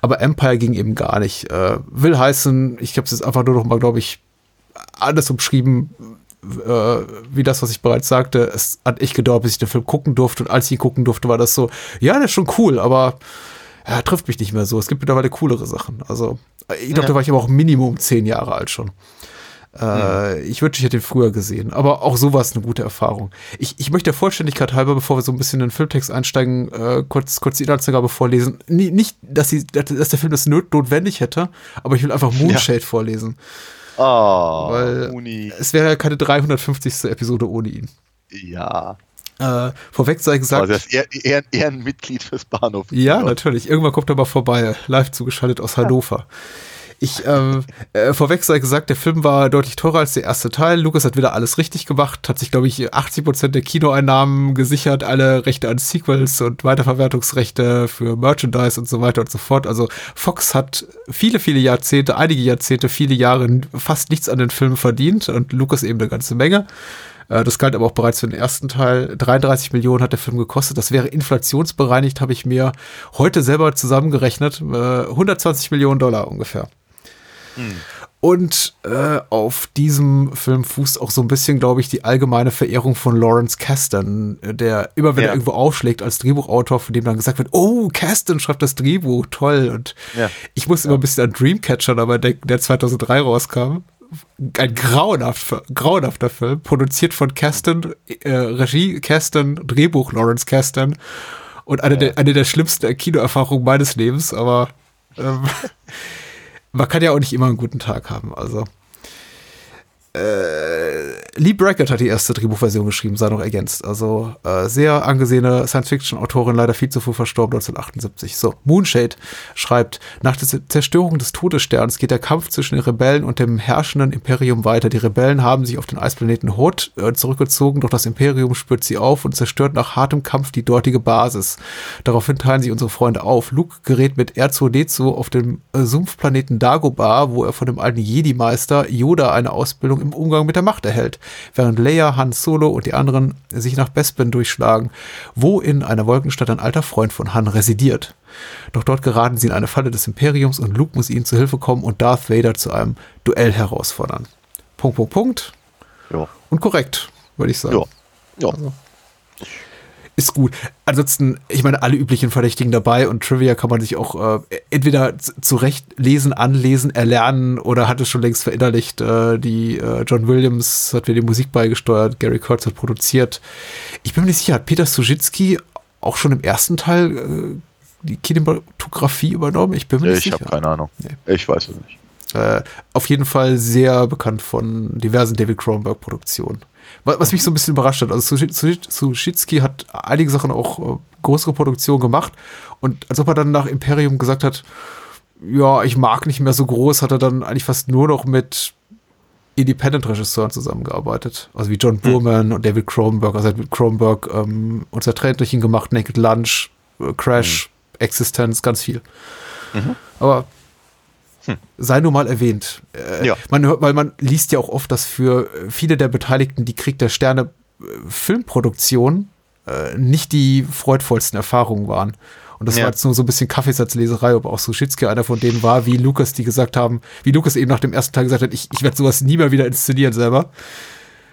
Aber Empire ging eben gar nicht. Äh, will heißen, ich habe es jetzt einfach nur noch mal, glaube ich, alles umschrieben, äh, wie das, was ich bereits sagte, es hat echt gedauert, bis ich den Film gucken durfte. Und als ich ihn gucken durfte, war das so, ja, der ist schon cool, aber ja, trifft mich nicht mehr so. Es gibt mittlerweile coolere Sachen. Also, ich glaube, ja. da war ich aber auch Minimum zehn Jahre alt schon. Äh, Ich wünschte, ich hätte ihn früher gesehen. Aber auch so war es eine gute Erfahrung. Ich, ich möchte der Vollständigkeit halber, bevor wir so ein bisschen in den Filmtext einsteigen, äh, kurz, kurz die Inhaltsangabe vorlesen. Nie, nicht, dass, sie, dass der Film das not notwendig hätte, aber ich will einfach Moonshade vorlesen. Oh, Weil Uni. es wäre ja keine 350. Episode ohne ihn. Ja. Äh, vorweg sei gesagt. Also er ist eher, eher, eher ein Mitglied fürs Bahnhof. Ja, natürlich. Irgendwann kommt er mal vorbei, live zugeschaltet aus Hannover. Ich, ähm, äh, vorweg sei gesagt, der Film war deutlich teurer als der erste Teil. Lucas hat wieder alles richtig gemacht, hat sich, glaube ich, 80% der Kinoeinnahmen gesichert, alle Rechte an Sequels und Weiterverwertungsrechte für Merchandise und so weiter und so fort. Also Fox hat viele, viele Jahrzehnte, einige Jahrzehnte, viele Jahre fast nichts an den Film verdient und Lucas eben eine ganze Menge. Äh, Das galt aber auch bereits für den ersten Teil. 33 Millionen hat der Film gekostet. Das wäre inflationsbereinigt, habe ich mir heute selber zusammengerechnet. Äh, 120 Millionen Dollar ungefähr. Und äh, auf diesem Film fußt auch so ein bisschen, glaube ich, die allgemeine Verehrung von Lawrence Kasdan, äh, der immer, wenn Ja. er irgendwo aufschlägt als Drehbuchautor, von dem dann gesagt wird, oh, Kasdan schreibt das Drehbuch, toll. Und Ja. ich muss immer ein bisschen an Dreamcatcher dabei denken, der 2003 rauskam. Ein grauenhafter, grauenhafter Film, produziert von Kasdan, äh, Regie Kasdan, Drehbuch Lawrence Kasdan. Und eine, der, eine der schlimmsten Kinoerfahrungen meines Lebens, aber ähm, man kann ja auch nicht immer einen guten Tag haben. Also. Äh, Lee Brackett hat die erste Drehbuchversion geschrieben, sei noch ergänzt. Also äh, sehr angesehene Science-Fiction-Autorin, leider viel zu früh verstorben, 1978. So, Moonshade schreibt, nach der Zerstörung des Todessterns geht der Kampf zwischen den Rebellen und dem herrschenden Imperium weiter. Die Rebellen haben sich auf den Eisplaneten Hoth äh, zurückgezogen, doch das Imperium spürt sie auf und zerstört nach hartem Kampf die dortige Basis. Daraufhin teilen sich unsere Freunde auf. Luke gerät mit R2D2 auf dem äh, Sumpfplaneten Dagobah, wo er von dem alten Jedi-Meister Yoda eine Ausbildung im Umgang mit der Macht erhält, während Leia, Han Solo und die anderen sich nach Bespin durchschlagen, wo in einer Wolkenstadt ein alter Freund von Han residiert. Doch dort geraten sie in eine Falle des Imperiums und Luke muss ihnen zu Hilfe kommen und Darth Vader zu einem Duell herausfordern. Punkt, Punkt, Punkt. Ja. Und korrekt, würde ich sagen. Ja. Ja. Ist gut. Ansonsten, ich meine, alle üblichen Verdächtigen dabei und Trivia kann man sich auch äh, entweder zurecht lesen, anlesen, erlernen oder hat es schon längst verinnerlicht. Äh, die äh, John Williams hat mir die Musik beigesteuert, Gary Kurtz hat produziert. Ich bin mir nicht sicher, hat Peter Suschitsky auch schon im ersten Teil äh, die Kinematografie übernommen? Ich bin mir nicht Ich sicher. habe keine Ahnung. Nee. Ich weiß es nicht. Äh, auf jeden Fall sehr bekannt von diversen David Cronenberg-Produktionen. Wa- Was mich so ein bisschen überrascht hat. Also Suschitsky hat einige Sachen auch äh, größere Produktionen gemacht und als ob er dann nach Imperium gesagt hat, ja, ich mag nicht mehr so groß, hat er dann eigentlich fast nur noch mit Independent-Regisseuren zusammengearbeitet. Also wie John Burman und David Cronenberg. Also hat mit Cronenberg ähm, unser Tränchen gemacht, Naked Lunch, äh, Crash, Existence, ganz viel. Aber sei nur mal erwähnt. Äh, Ja. man hört, weil man liest ja auch oft, dass für äh, viele der Beteiligten die Krieg der Sterne äh, Filmproduktion äh, nicht die freudvollsten Erfahrungen waren. Und das Ja. war jetzt nur so ein bisschen Kaffeesatzleserei, ob auch Suschitsky einer von denen war, wie Lukas die gesagt haben, wie Lukas eben nach dem ersten Teil gesagt hat, ich, ich werde sowas nie mehr wieder inszenieren selber.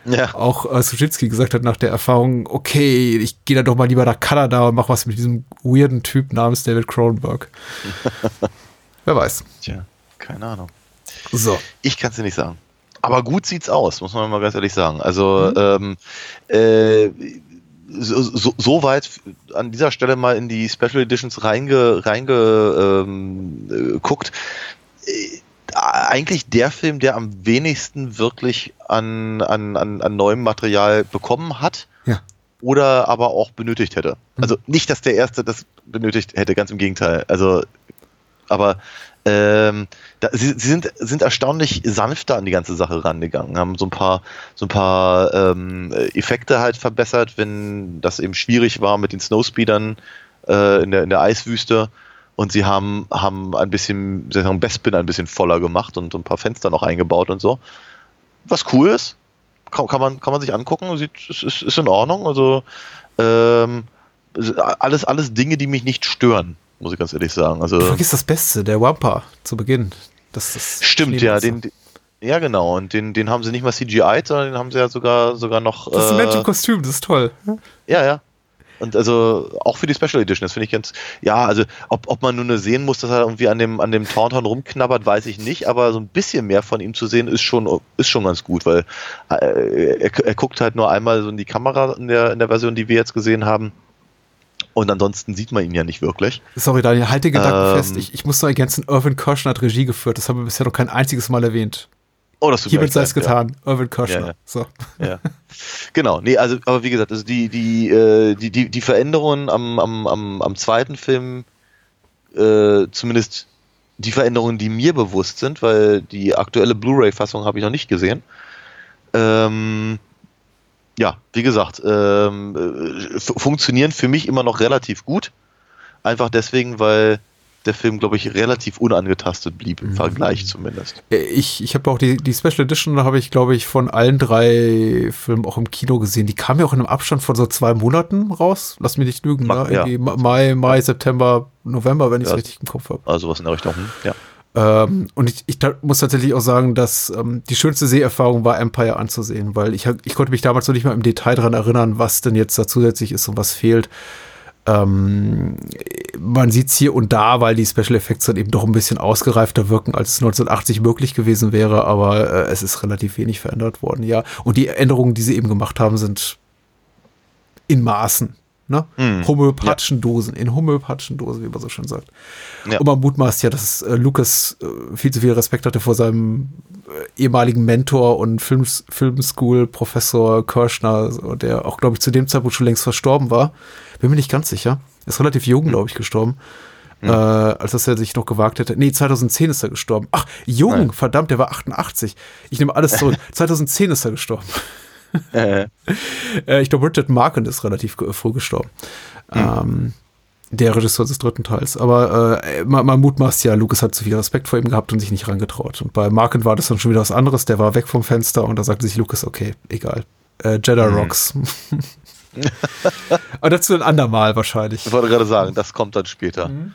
Ja. Auch äh, Suschitsky gesagt hat nach der Erfahrung, okay, ich gehe dann doch mal lieber nach Kanada und mach was mit diesem weirden Typ namens David Cronenberg. Wer weiß. Tja, keine Ahnung. So. Ich kann es dir nicht sagen. Aber gut sieht's aus, muss man mal ganz ehrlich sagen. Also ähm, äh, so, so, so weit an dieser Stelle mal in die Special Editions reinge, reinge ähm, äh. Äh, eigentlich der Film, der am wenigsten wirklich an, an, an, an neuem Material bekommen hat Ja. oder aber auch benötigt hätte. Also nicht, dass der erste das benötigt hätte, ganz im Gegenteil. Also, aber ähm, da, sie, sie sind, sind erstaunlich sanfter an die ganze Sache rangegangen, haben so ein paar, so ein paar ähm, Effekte halt verbessert, wenn das eben schwierig war mit den Snowspeedern äh, in, der, in der Eiswüste. Und sie haben, haben ein bisschen, soll ich sagen, Bespin ein bisschen voller gemacht und so ein paar Fenster noch eingebaut und so. Was cool ist, kann, kann, man, kann man sich angucken, sieht, ist, ist, ist in Ordnung. Also ähm, alles, alles Dinge, die mich nicht stören, muss ich ganz ehrlich sagen. Also, Du vergisst das Beste, der Wampa zu Beginn. Das, das Stimmt, ja, Schneemonster. den, ja genau, und den, den haben sie nicht mal CGI, sondern den haben sie ja sogar, sogar noch. Das ist ein äh, Mensch im Kostüm, das ist toll. Ja, ja. Und also auch für die Special Edition, das finde ich ganz, ja, also ob, ob man nur sehen muss, dass er irgendwie an dem, an dem Tauntaun rumknabbert, weiß ich nicht, aber so ein bisschen mehr von ihm zu sehen ist schon, ist schon ganz gut, weil äh, er, er guckt halt nur einmal so in die Kamera in der, in der Version, die wir jetzt gesehen haben. Und ansonsten sieht man ihn ja nicht wirklich. Sorry, Daniel, halt den Gedanken ähm, fest. Ich, ich muss nur ergänzen, Irvin Kirschner hat Regie geführt. Das haben wir bisher noch kein einziges Mal erwähnt. Oh, das tut Hiermit sei es getan. Ja. Irvin Kirschner. Ja, ja. So. ja. Genau, nee, also, aber wie gesagt, also die, die, äh, die, die, die Veränderungen am, am, am, am zweiten Film, äh, zumindest die Veränderungen, die mir bewusst sind, weil die aktuelle Blu-ray-Fassung habe ich noch nicht gesehen. Ähm, ja, wie gesagt, ähm, äh, funktionieren für mich immer noch relativ gut. Einfach deswegen, weil der Film, glaube ich, relativ unangetastet blieb, im mhm. Vergleich zumindest. Äh, ich, ich habe auch die, die Special Edition, da habe ich, glaube ich, von allen drei Filmen auch im Kino gesehen. Die kam ja auch in einem Abstand von so zwei Monaten raus. Lass mich nicht lügen, Mach, ne? Ja. Mai, Mai, September, November, wenn ich es ja, richtig im Kopf habe. Also was in der Richtung, hm, ja. Ähm, und ich, ich muss tatsächlich auch sagen, dass ähm, die schönste Seherfahrung war, Empire anzusehen, weil ich, ich konnte mich damals noch nicht mal im Detail daran erinnern, was denn jetzt da zusätzlich ist und was fehlt. Ähm, man sieht es hier und da, weil die Special Effects dann eben doch ein bisschen ausgereifter wirken, als es 1980 möglich gewesen wäre, aber äh, es ist relativ wenig verändert worden, ja. Und die Änderungen, die sie eben gemacht haben, sind in Maßen ne? Mm, homöopathischen ja. Dosen, in homöopathischen Dosen, wie man so schön sagt. Ja. Und man mutmaßt ja, dass äh, Lucas äh, viel zu viel Respekt hatte vor seinem äh, ehemaligen Mentor und Film, Filmschool-Professor Kirschner, der auch, glaube ich, zu dem Zeitpunkt schon längst verstorben war. Bin mir nicht ganz sicher. Er ist relativ jung, hm. glaube ich, gestorben. Mhm. Äh, als dass er sich noch gewagt hätte. Nee, 2010 ist er gestorben. Ach, jung, Nein. verdammt, der war 88. Ich nehme alles zurück. 2010 ist er gestorben. Äh. äh. ich glaube, Richard Marken ist relativ früh gestorben. Mhm. Ähm, der Regisseur des dritten Teils. Aber äh, man, man mutmaßt ja, Lucas hat zu viel Respekt vor ihm gehabt und sich nicht rangetraut. Und bei Marken war das dann schon wieder was anderes. Der war weg vom Fenster und da sagte sich Lucas, okay, egal. Äh, Jedi mhm. Rocks. Aber dazu ein andermal wahrscheinlich. Ich wollte gerade sagen, das kommt dann später. Mhm.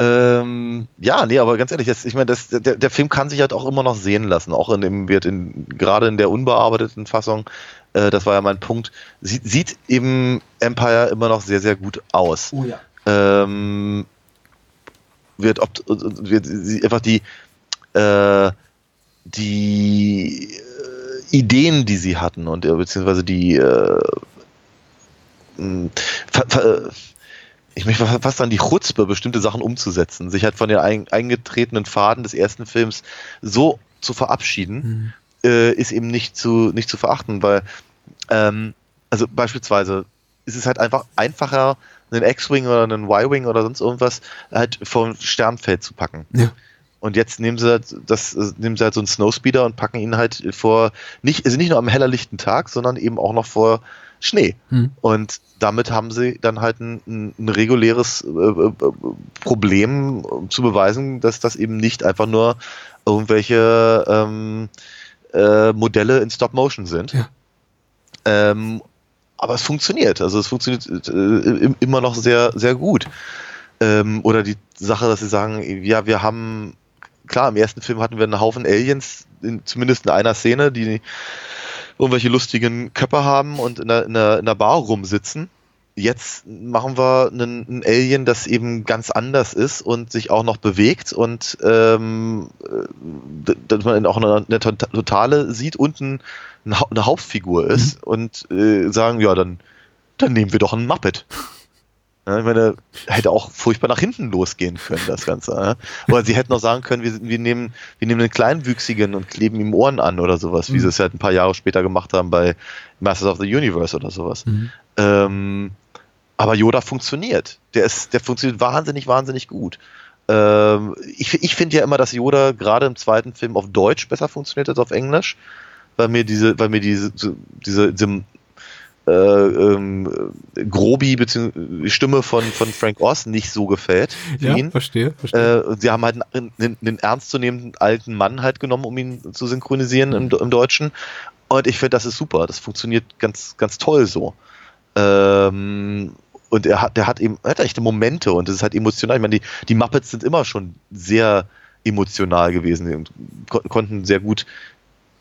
Ähm, ja, nee, aber ganz ehrlich, das, ich meine, das, der, der Film kann sich halt auch immer noch sehen lassen, auch in dem wird in, gerade in der unbearbeiteten Fassung, äh, das war ja mein Punkt, sieht, sieht eben Empire immer noch sehr, sehr gut aus. Oh ja. Ähm, wird, ob, wird einfach die, äh, die äh, Ideen, die sie hatten und äh, beziehungsweise die äh, ver, ver, ich möchte fast an die Chutzpe, bestimmte Sachen umzusetzen, sich halt von den eingetretenen Faden des ersten Films so zu verabschieden, mhm. äh, ist eben nicht zu, nicht zu verachten, weil, ähm, also beispielsweise ist es halt einfach einfacher, einen X-Wing oder einen Y-Wing oder sonst irgendwas halt vom Sternfeld zu packen. Ja. Und jetzt nehmen sie halt das, nehmen sie halt so einen Snowspeeder und packen ihn halt vor, nicht, also nicht nur am heller lichten Tag, sondern eben auch noch vor Schnee. Hm. Und damit haben sie dann halt ein, ein reguläres äh, äh, Problem zu beweisen, dass das eben nicht einfach nur irgendwelche ähm, äh, Modelle in Stop Motion sind. Ja. Ähm, aber es funktioniert. Also es funktioniert äh, immer noch sehr, sehr gut. Ähm, oder die Sache, dass sie sagen, ja, wir haben, klar, im ersten Film hatten wir einen Haufen Aliens, in, zumindest in einer Szene, die irgendwelche lustigen Köpfe haben und in der, in der, in der Bar rumsitzen. Jetzt machen wir einen, einen, Alien, das eben ganz anders ist und sich auch noch bewegt und ähm, äh, dass man auch eine, eine Totale sieht und ein, eine Hauptfigur ist mhm. und äh, sagen, ja, dann, dann nehmen wir doch einen Muppet. Ich meine, hätte auch furchtbar nach hinten losgehen können, das Ganze. Oder sie hätten auch sagen können, wir, wir, nehmen, wir nehmen einen Kleinwüchsigen und kleben ihm Ohren an oder sowas, mhm. wie sie es halt ein paar Jahre später gemacht haben bei Masters of the Universe oder sowas. Mhm. Ähm, aber Yoda funktioniert. Der, ist, der funktioniert wahnsinnig, wahnsinnig gut. Ähm, ich ich finde ja immer, dass Yoda gerade im zweiten Film auf Deutsch besser funktioniert als auf Englisch, weil mir diese, weil mir diese, diese, diese äh, ähm, Grobi bzw. Stimme von, von Frank Oz nicht so gefällt. Ja, ihn. verstehe. verstehe. Äh, sie haben halt einen, einen, einen ernstzunehmenden alten Mann halt genommen, um ihn zu synchronisieren im, im Deutschen. Und ich finde, das ist super. Das funktioniert ganz, ganz toll so. Ähm, und er hat, der hat eben, er hat echte Momente und es ist halt emotional. Ich meine, die, die Muppets sind immer schon sehr emotional gewesen und konnten sehr gut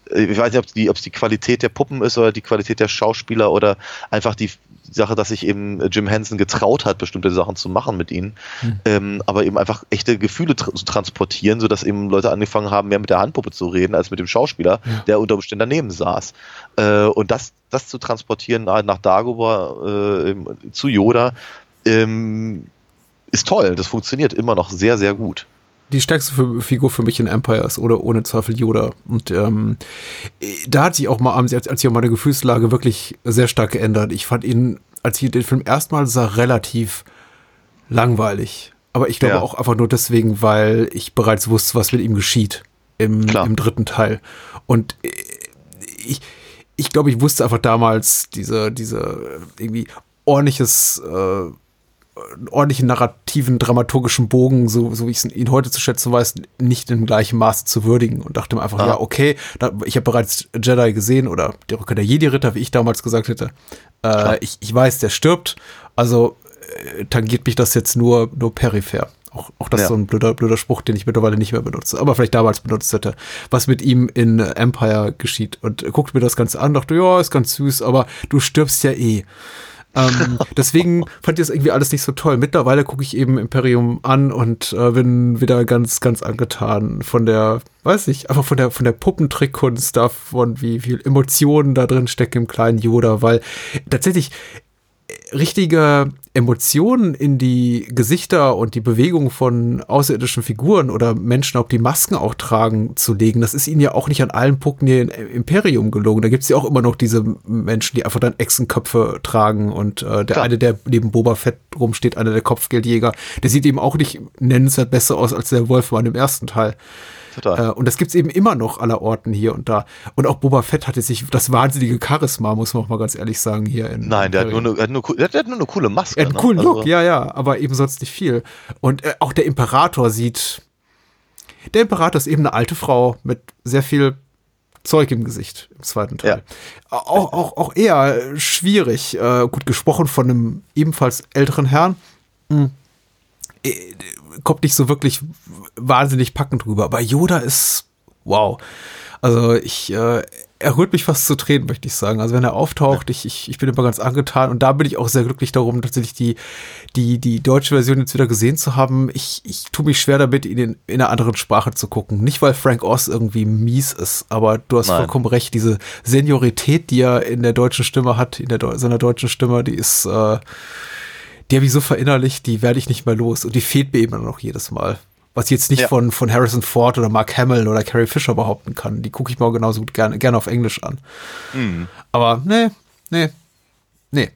ich weiß nicht, ob es die, die Qualität der Puppen ist oder die Qualität der Schauspieler oder einfach die Sache, dass sich eben Jim Henson getraut hat, bestimmte Sachen zu machen mit ihnen, hm. ähm, aber eben einfach echte Gefühle tra zu transportieren, sodass eben Leute angefangen haben, mehr mit der Handpuppe zu reden, als mit dem Schauspieler, ja. der unter Umständen daneben saß. Äh, und das, das zu transportieren nach Dagobah äh, zu Yoda, ähm, ist toll. Das funktioniert immer noch sehr, sehr gut die stärkste Figur für mich in Empire ist oder ohne Zweifel Yoda. Und ähm, da hat sich auch mal, als, als auch meine Gefühlslage wirklich sehr stark geändert. Ich fand ihn, als ich den Film erstmal sah, relativ langweilig. Aber ich glaube ja. auch einfach nur deswegen, weil ich bereits wusste, was mit ihm geschieht im, im dritten Teil. Und äh, ich, ich glaube, ich wusste einfach damals diese, diese irgendwie ordentliches äh, ordentlichen narrativen, dramaturgischen Bogen, so, so wie ich ihn heute zu schätzen weiß, nicht im gleichen Maße zu würdigen und dachte mir einfach, ah. ja, okay, da, ich habe bereits Jedi gesehen oder die Rückkehr der Jedi-Ritter, wie ich damals gesagt hätte. Äh, ich, ich weiß, der stirbt, also äh, tangiert mich das jetzt nur, nur peripher. Auch, auch das ja. ist so ein blöder, blöder Spruch, den ich mittlerweile nicht mehr benutze, aber vielleicht damals benutzt hätte, was mit ihm in Empire geschieht. Und guckte mir das Ganze an, dachte, ja, ist ganz süß, aber du stirbst ja eh. Ähm, deswegen fand ich das irgendwie alles nicht so toll. Mittlerweile gucke ich eben Imperium an und äh, bin wieder ganz, ganz angetan von der, weiß ich, einfach von der, von der Puppentrickkunst davon, wie viel Emotionen da drin stecken im kleinen Yoda, weil tatsächlich richtige Emotionen in die Gesichter und die Bewegung von außerirdischen Figuren oder Menschen, ob die Masken auch tragen, zu legen, das ist ihnen ja auch nicht an allen Punkten hier im Imperium gelungen. Da gibt es ja auch immer noch diese Menschen, die einfach dann Echsenköpfe tragen und äh, der Klar. eine, der neben Boba Fett rumsteht, einer der Kopfgeldjäger, der sieht eben auch nicht nennenswert besser aus als der Wolfmann im ersten Teil. Total. Äh, und das gibt es eben immer noch aller Orten hier und da. Und auch Boba Fett hatte sich das wahnsinnige Charisma, muss man auch mal ganz ehrlich sagen, hier in. Nein, der hat, nur eine, der, hat nur, der hat nur eine coole Maske. Er hat einen ne? coolen Look, also. ja, ja, aber eben sonst nicht viel. Und äh, auch der Imperator sieht. Der Imperator ist eben eine alte Frau mit sehr viel Zeug im Gesicht im zweiten Teil. Ja. Auch, auch, auch eher schwierig. Äh, gut gesprochen von einem ebenfalls älteren Herrn. Mhm kommt nicht so wirklich wahnsinnig packend drüber. Aber Yoda ist wow. Also ich, äh, er rührt mich fast zu Tränen, möchte ich sagen. Also wenn er auftaucht, ich, ich, ich bin immer ganz angetan und da bin ich auch sehr glücklich darum, tatsächlich die, die, die deutsche Version jetzt wieder gesehen zu haben. Ich, ich tue mich schwer damit, ihn in, in einer anderen Sprache zu gucken. Nicht, weil Frank Oz irgendwie mies ist, aber du hast Nein. vollkommen recht, diese Seniorität, die er in der deutschen Stimme hat, in der seiner deutschen Stimme, die ist, äh, die habe ich so verinnerlicht, die werde ich nicht mehr los. Und die fehlt mir immer noch jedes Mal. Was ich jetzt nicht ja. von, von Harrison Ford oder Mark Hamill oder Carrie Fisher behaupten kann. Die gucke ich mir genauso gut gerne, gerne auf Englisch an. Mhm. Aber nee, nee, nee.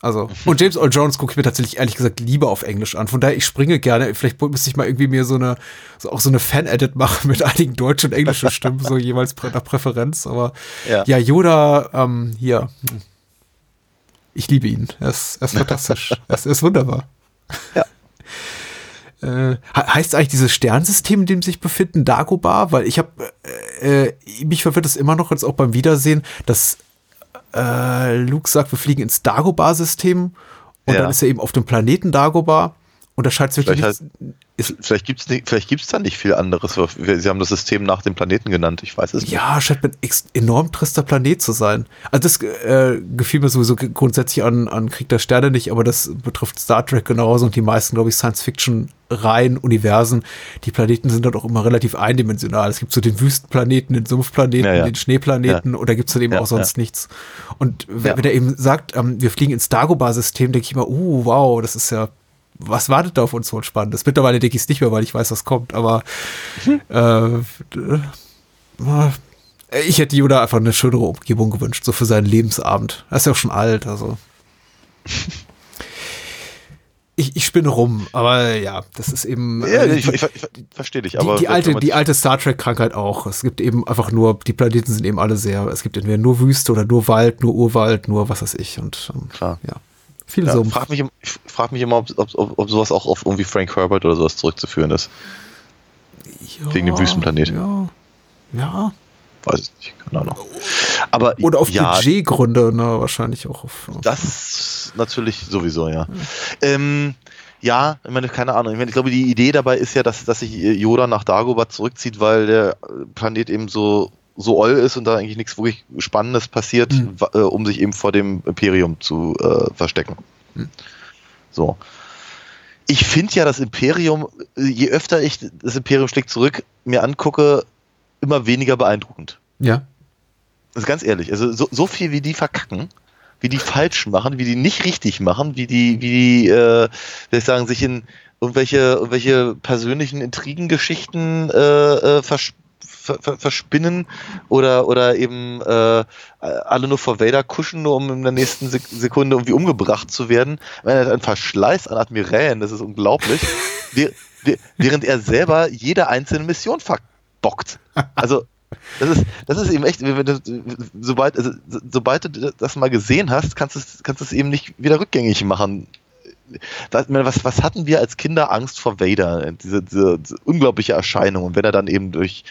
Also, und James Earl Jones gucke ich mir tatsächlich ehrlich gesagt lieber auf Englisch an. Von daher, ich springe gerne. Vielleicht müsste ich mal irgendwie mir so eine, so auch so eine Fan-Edit machen mit einigen deutschen und englischen Stimmen, so jeweils nach Präferenz. Aber ja, ja Yoda, ähm, hier, ich liebe ihn. Er ist, er ist fantastisch. er, ist, er ist wunderbar. Ja. Äh, heißt eigentlich dieses Sternsystem, in dem sich befinden, Dagobah? Weil ich habe, äh, äh, mich verwirrt es immer noch jetzt auch beim Wiedersehen, dass äh, Luke sagt, wir fliegen ins Dagobah-System und ja. dann ist er eben auf dem Planeten Dagobah wirklich nicht, ist, vielleicht gibt es vielleicht gibt's da nicht viel anderes. Sie haben das System nach dem Planeten genannt. Ich weiß es nicht. Ja, scheint ein enorm trister Planet zu sein. Also das äh, gefiel mir sowieso grundsätzlich an, an Krieg der Sterne nicht, aber das betrifft Star Trek genauso und die meisten, glaube ich, Science-Fiction-Reihen, Universen. Die Planeten sind dann auch immer relativ eindimensional. Es gibt so den Wüstenplaneten, den Sumpfplaneten, ja, ja. den Schneeplaneten ja. oder gibt es dann eben auch sonst nichts. Und wenn, wenn er eben sagt, ähm, wir fliegen ins Dagobah-System, denke ich immer, uh, wow, das ist ja was wartet da auf uns so Spannendes? Mittlerweile denke ich es nicht mehr, weil ich weiß, was kommt, aber hm. äh, äh, ich hätte Yoda einfach eine schönere Umgebung gewünscht, so für seinen Lebensabend. Er ist ja auch schon alt, also. Ich, ich spinne rum, aber ja, das ist eben. Ja, äh, ich, ich, ich, verstehe dich, aber. Die, die alte, die alte Star Trek-Krankheit auch. Es gibt eben einfach nur, die Planeten sind eben alle sehr, es gibt entweder nur Wüste oder nur Wald, nur Urwald, nur was weiß ich. Und ähm, Klar. ja. Viel ja, Sumpf. Frag mich, ich frage mich immer, ob, ob, ob, sowas auch auf irgendwie Frank Herbert oder sowas zurückzuführen ist. Ja, Wegen dem Wüstenplanet. Ja. Ja. Weiß ich nicht, keine Ahnung. Aber, Oder auf ja, Budgetgründe, ne, wahrscheinlich auch auf. auf das natürlich sowieso, ja. ja. Ähm, ja, ich meine, keine Ahnung. Ich, meine, ich glaube, die Idee dabei ist ja, dass, dass sich Yoda nach Dagobah zurückzieht, weil der Planet eben so so oll ist und da eigentlich nichts wirklich Spannendes passiert, Mhm. äh, um sich eben vor dem Imperium zu äh, verstecken. Mhm. So. Ich finde ja das Imperium, äh, je öfter ich das Imperium schlägt zurück mir angucke, immer weniger beeindruckend. Ja. Das ist ganz ehrlich. Also so, so viel wie die verkacken, wie die falsch machen, wie die nicht richtig machen, wie die, wie die, äh, wie ich sagen, sich in irgendwelche, irgendwelche persönlichen Intrigengeschichten äh, äh, vers ver ver verspinnen oder oder eben äh, alle nur vor Vader kuschen, nur um in der nächsten Sek Sekunde irgendwie umgebracht zu werden. Er hat ein Verschleiß an Admirälen, das ist unglaublich. Wäh- wäh- während er selber jede einzelne Mission verbockt. Also das ist, das ist eben echt, du, sobald, also, so- sobald du das mal gesehen hast, kannst du es, kannst eben nicht wieder rückgängig machen. Was, was hatten wir als Kinder Angst vor Vader? Diese, diese, diese unglaubliche Erscheinung. Und wenn er dann eben durch,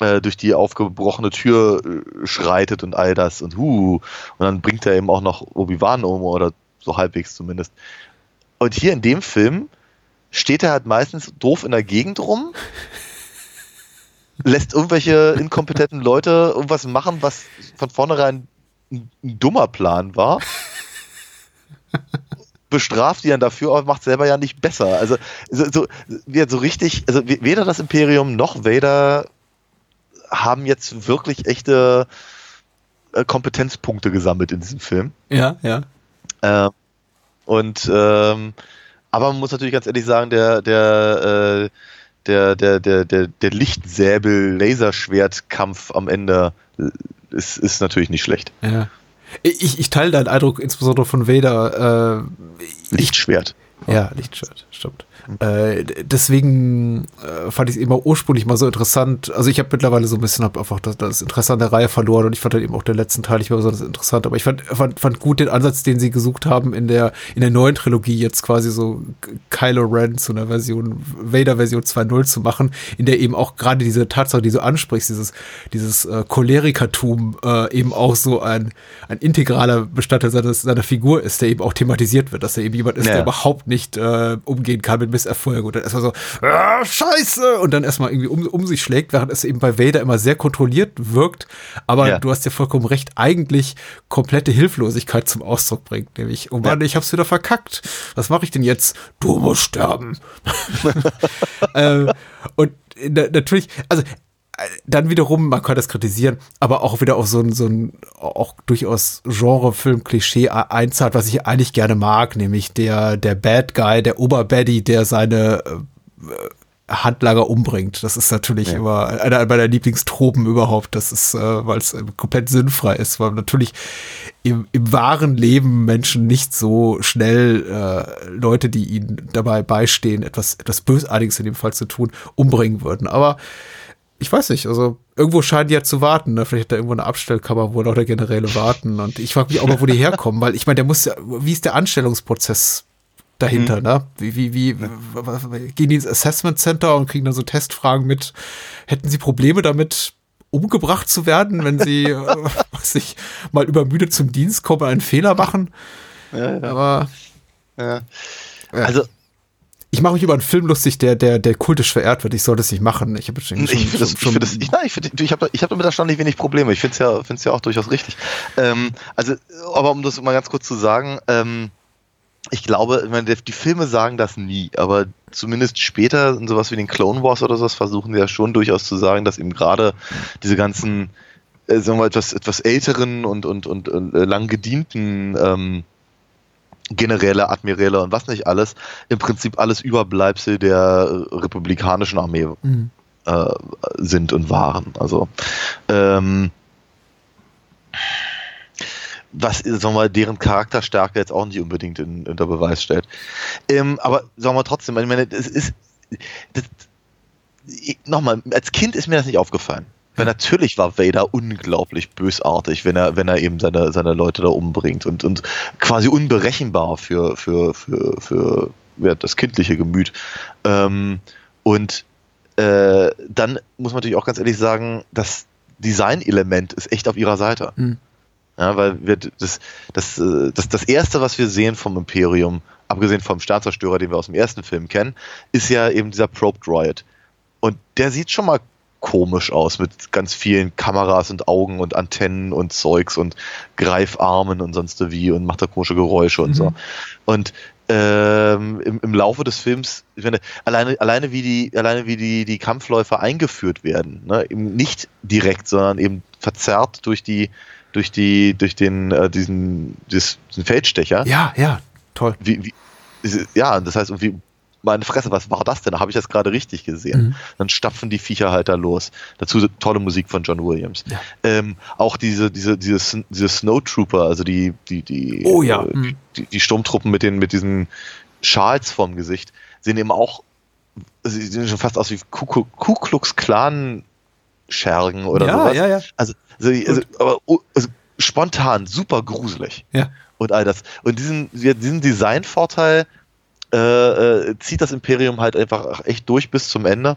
äh, durch die aufgebrochene Tür äh, schreitet und all das und hu, und dann bringt er eben auch noch Obi-Wan um oder so halbwegs zumindest. Und hier in dem Film steht er halt meistens doof in der Gegend rum, lässt irgendwelche inkompetenten Leute irgendwas machen, was von vornherein ein, ein dummer Plan war. Bestraft die dann dafür, aber macht selber ja nicht besser. Also so, so, so richtig, also we- weder das Imperium noch Vader haben jetzt wirklich echte äh, Kompetenzpunkte gesammelt in diesem Film. Ja, ja. Ähm, und ähm, aber man muss natürlich ganz ehrlich sagen, der der äh, der der der der, der Lichtsäbel-Laserschwertkampf am Ende äh, ist, ist natürlich nicht schlecht. ja. Ich, ich teile deinen Eindruck, insbesondere von Vader. Äh, Lichtschwert. Ja, Lichtschwert, stimmt. Äh, d- deswegen äh, fand ich es eben auch ursprünglich mal so interessant. Also ich habe mittlerweile so ein bisschen hab einfach das, das Interesse an der Reihe verloren und ich fand halt eben auch den letzten Teil nicht mehr besonders interessant. Aber ich fand, fand, fand gut den Ansatz, den sie gesucht haben in der, in der neuen Trilogie jetzt quasi so Kylo Ren zu einer Version, Vader-Version 2.0 zu machen, in der eben auch gerade diese Tatsache, die du ansprichst, dieses, dieses äh, Cholerikertum äh, eben auch so ein, ein integraler Bestandteil seiner, seiner Figur ist, der eben auch thematisiert wird, dass er eben jemand ist, Ja. der überhaupt nicht äh, umgehen kann mit Misserfolgen und dann erstmal so, ah, scheiße, und dann erstmal irgendwie um, um sich schlägt, während es eben bei Vader immer sehr kontrolliert wirkt, aber Ja. du hast ja vollkommen recht, eigentlich komplette Hilflosigkeit zum Ausdruck bringt, nämlich, oh Mann, Ja. ich hab's wieder verkackt, was mache ich denn jetzt? Du musst sterben. äh, und na, natürlich, also äh, dann wiederum, man kann das kritisieren, aber auch wieder auf so ein, so ein auch durchaus Genre-Film-Klischee einzahlt, was ich eigentlich gerne mag, nämlich der, der Bad Guy, der Oberbaddy, der seine äh, Handlanger umbringt. Das ist natürlich Ja. immer einer meiner Lieblingstropen überhaupt. Das ist, äh, weil es äh, komplett sinnfrei ist, weil natürlich im, im wahren Leben Menschen nicht so schnell äh, Leute, die ihnen dabei beistehen, etwas, etwas Bösartiges in dem Fall zu tun, umbringen würden. Aber ich weiß nicht, also irgendwo scheinen die ja zu warten. Ne? Vielleicht hat da irgendwo eine Abstellkammer, wo lauter Generäle warten. Und ich frage mich auch mal, wo die herkommen, weil ich meine, der muss ja, wie ist der Anstellungsprozess dahinter, ne? Wie, wie, wie, w- gehen die ins Assessment Center und kriegen dann so Testfragen mit, hätten sie Probleme damit, umgebracht zu werden, wenn sie, äh, was ich, mal übermüdet zum Dienst kommen und einen Fehler machen? Ja, ja. Aber Ja. Ja. Also ich mache mich über einen Film lustig, der, der, der kultisch verehrt wird. Ich soll das nicht machen. Ich habe schon, ich finde das, ich das, ich, nein, ich, find, ich habe ich hab damit erstaunlich wenig Probleme. Ich finde es ja, find's ja auch durchaus richtig. Ähm, also, aber um das mal ganz kurz zu sagen, ähm, ich glaube, ich meine, die Filme sagen das nie, aber zumindest später in sowas wie den Clone Wars oder sowas versuchen sie ja schon durchaus zu sagen, dass eben gerade diese ganzen, äh, sagen wir mal, etwas, etwas älteren und, und, und, und äh, lang gedienten ähm, Generäle, Admiräle und was nicht alles, im Prinzip alles Überbleibsel der äh, republikanischen Armee Mhm. äh, sind und waren. Also ähm, was sagen wir deren Charakterstärke jetzt auch nicht unbedingt in, unter Beweis stellt. Ähm, aber sagen wir trotzdem, ich meine, es ist das, nochmal, als Kind ist mir das nicht aufgefallen. Weil natürlich war Vader unglaublich bösartig, wenn er, wenn er eben seine, seine Leute da umbringt und, und quasi unberechenbar für, für, für, für ja, das kindliche Gemüt. Ähm, und äh, dann muss man natürlich auch ganz ehrlich sagen, das Design-Element ist echt auf ihrer Seite. Mhm. Ja, weil wir das, das, äh, das, das erste, was wir sehen vom Imperium, abgesehen vom Sternzerstörer, den wir aus dem ersten Film kennen, ist ja eben dieser Probe Droid. Und der sieht schon mal komisch aus mit ganz vielen Kameras und Augen und Antennen und Zeugs und Greifarmen und sonst wie und macht da komische Geräusche und so. Und ähm, im, im Laufe des Films, ich meine, alleine, alleine wie die, alleine wie die, die Kampfläufer eingeführt werden, ne? eben nicht direkt, sondern eben verzerrt durch die, durch die, durch den, äh, diesen, diesen Feldstecher. Ja, ja, toll. Wie, wie, ja, das heißt, wie meine Fresse, was war das denn? Da habe ich das gerade richtig gesehen. Mhm. Dann stapfen die Viecher halt da los. Dazu tolle Musik von John Williams. Ja. Ähm, auch diese, diese, diese, diese Snowtrooper, also die, die, die, oh, ja. äh, mhm. die, die, Sturmtruppen mit den, mit diesen Schals vorm Gesicht, sehen eben auch, sie sehen schon fast aus wie Ku, Ku Klux Klan Schergen oder ja, sowas. Ja, ja. Also, also, also aber oh, also, spontan, super gruselig. Ja. Und all das. Und diesen, diesen Designvorteil äh, äh, zieht das Imperium halt einfach echt durch bis zum Ende.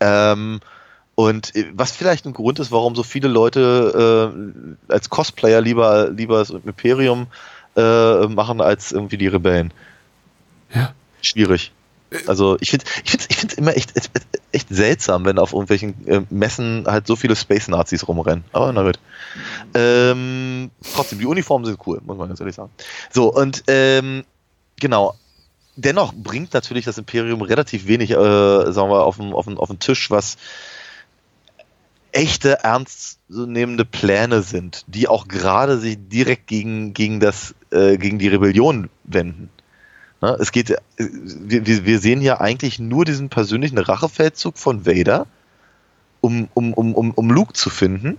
Ähm, und äh, was vielleicht ein Grund ist, warum so viele Leute äh, als Cosplayer lieber, lieber das Imperium äh, machen als irgendwie die Rebellen. Ja. Schwierig. Also ich finde ich finde ich immer echt, echt, echt seltsam, wenn auf irgendwelchen äh, Messen halt so viele Space Nazis rumrennen. Aber na gut. Ähm, trotzdem die Uniformen sind cool, muss man ganz ehrlich sagen. So und ähm, genau dennoch bringt natürlich das Imperium relativ wenig, äh, sagen wir, auf den, auf, den, auf den Tisch, was echte, ernstzunehmende Pläne sind, die auch gerade sich direkt gegen, gegen, das, äh, gegen die Rebellion wenden. Ne? Es geht, wir, wir sehen hier eigentlich nur diesen persönlichen Rachefeldzug von Vader, um, um, um, um, um Luke zu finden.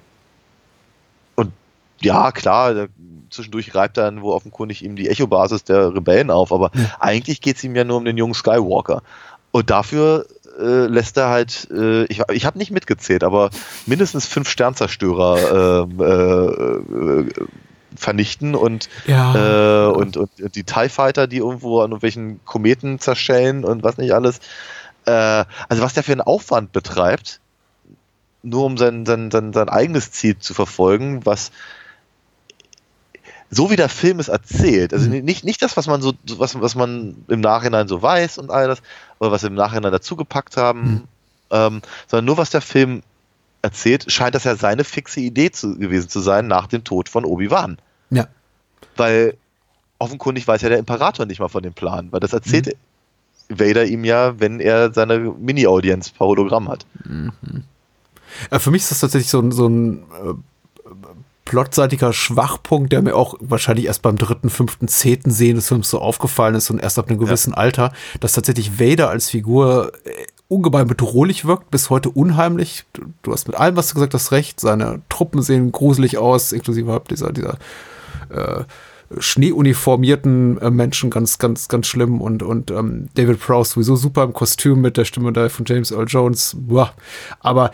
Und ja, klar, zwischendurch reibt er dann wo offenkundig ihm die Echo-Basis der Rebellen auf, aber ja. eigentlich geht es ihm ja nur um den jungen Skywalker. Und dafür äh, lässt er halt, äh, ich, ich habe nicht mitgezählt, aber mindestens fünf Sternzerstörer äh, äh, vernichten und, ja. Äh, und, und, die TIE Fighter, die irgendwo an irgendwelchen Kometen zerschellen und was nicht alles. Äh, also was der für einen Aufwand betreibt, nur um sein, sein, sein, sein eigenes Ziel zu verfolgen, was so wie der Film es erzählt, also mhm. nicht, nicht das, was man so, was, was man im Nachhinein so weiß und all das, oder was wir im Nachhinein dazugepackt haben, mhm. ähm, sondern nur was der Film erzählt, scheint das ja seine fixe Idee zu, gewesen zu sein nach dem Tod von Obi-Wan. Ja. Weil offenkundig weiß ja der Imperator nicht mal von dem Plan, weil das erzählt mhm. Vader ihm ja, wenn er seine Mini-Audienz per Hologramm hat. Mhm. Äh, für mich ist das tatsächlich so, so ein äh, plotseitiger Schwachpunkt, der mir auch wahrscheinlich erst beim dritten, fünften, zehnten Sehen des Films so aufgefallen ist und erst ab einem gewissen ja. Alter, dass tatsächlich Vader als Figur äh, ungemein bedrohlich wirkt, bis heute unheimlich. Du, hast mit allem, was du gesagt hast, recht. Seine Truppen sehen gruselig aus, inklusive dieser, dieser äh, schneeuniformierten äh, Menschen ganz, ganz, ganz schlimm und, und ähm, David Prowse sowieso super im Kostüm mit der Stimme da von James Earl Jones. Boah. Aber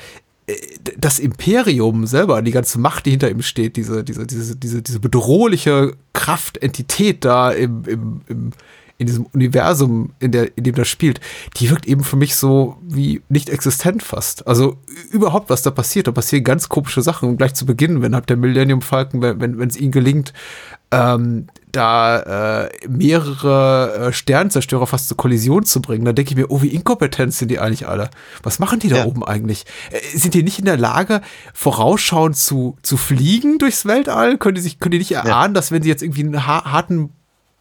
das Imperium selber, die ganze Macht, die hinter ihm steht, diese, diese, diese, diese, diese bedrohliche Kraftentität da im, im, im, in diesem Universum, in, der, in dem das spielt, die wirkt eben für mich so wie nicht existent fast. Also überhaupt, was da passiert, da passieren ganz komische Sachen. Und gleich zu Beginn, wenn halt der Millennium Falcon, wenn, wenn es ihnen gelingt, ähm, da äh, mehrere äh, Sternzerstörer fast zur Kollision zu bringen, dann denke ich mir, oh, wie inkompetent sind die eigentlich alle? Was machen die da ja. oben eigentlich? Äh, sind die nicht in der Lage, vorausschauend zu, zu fliegen durchs Weltall? Können die sich, können die nicht erahnen, ja. dass wenn sie jetzt irgendwie einen harten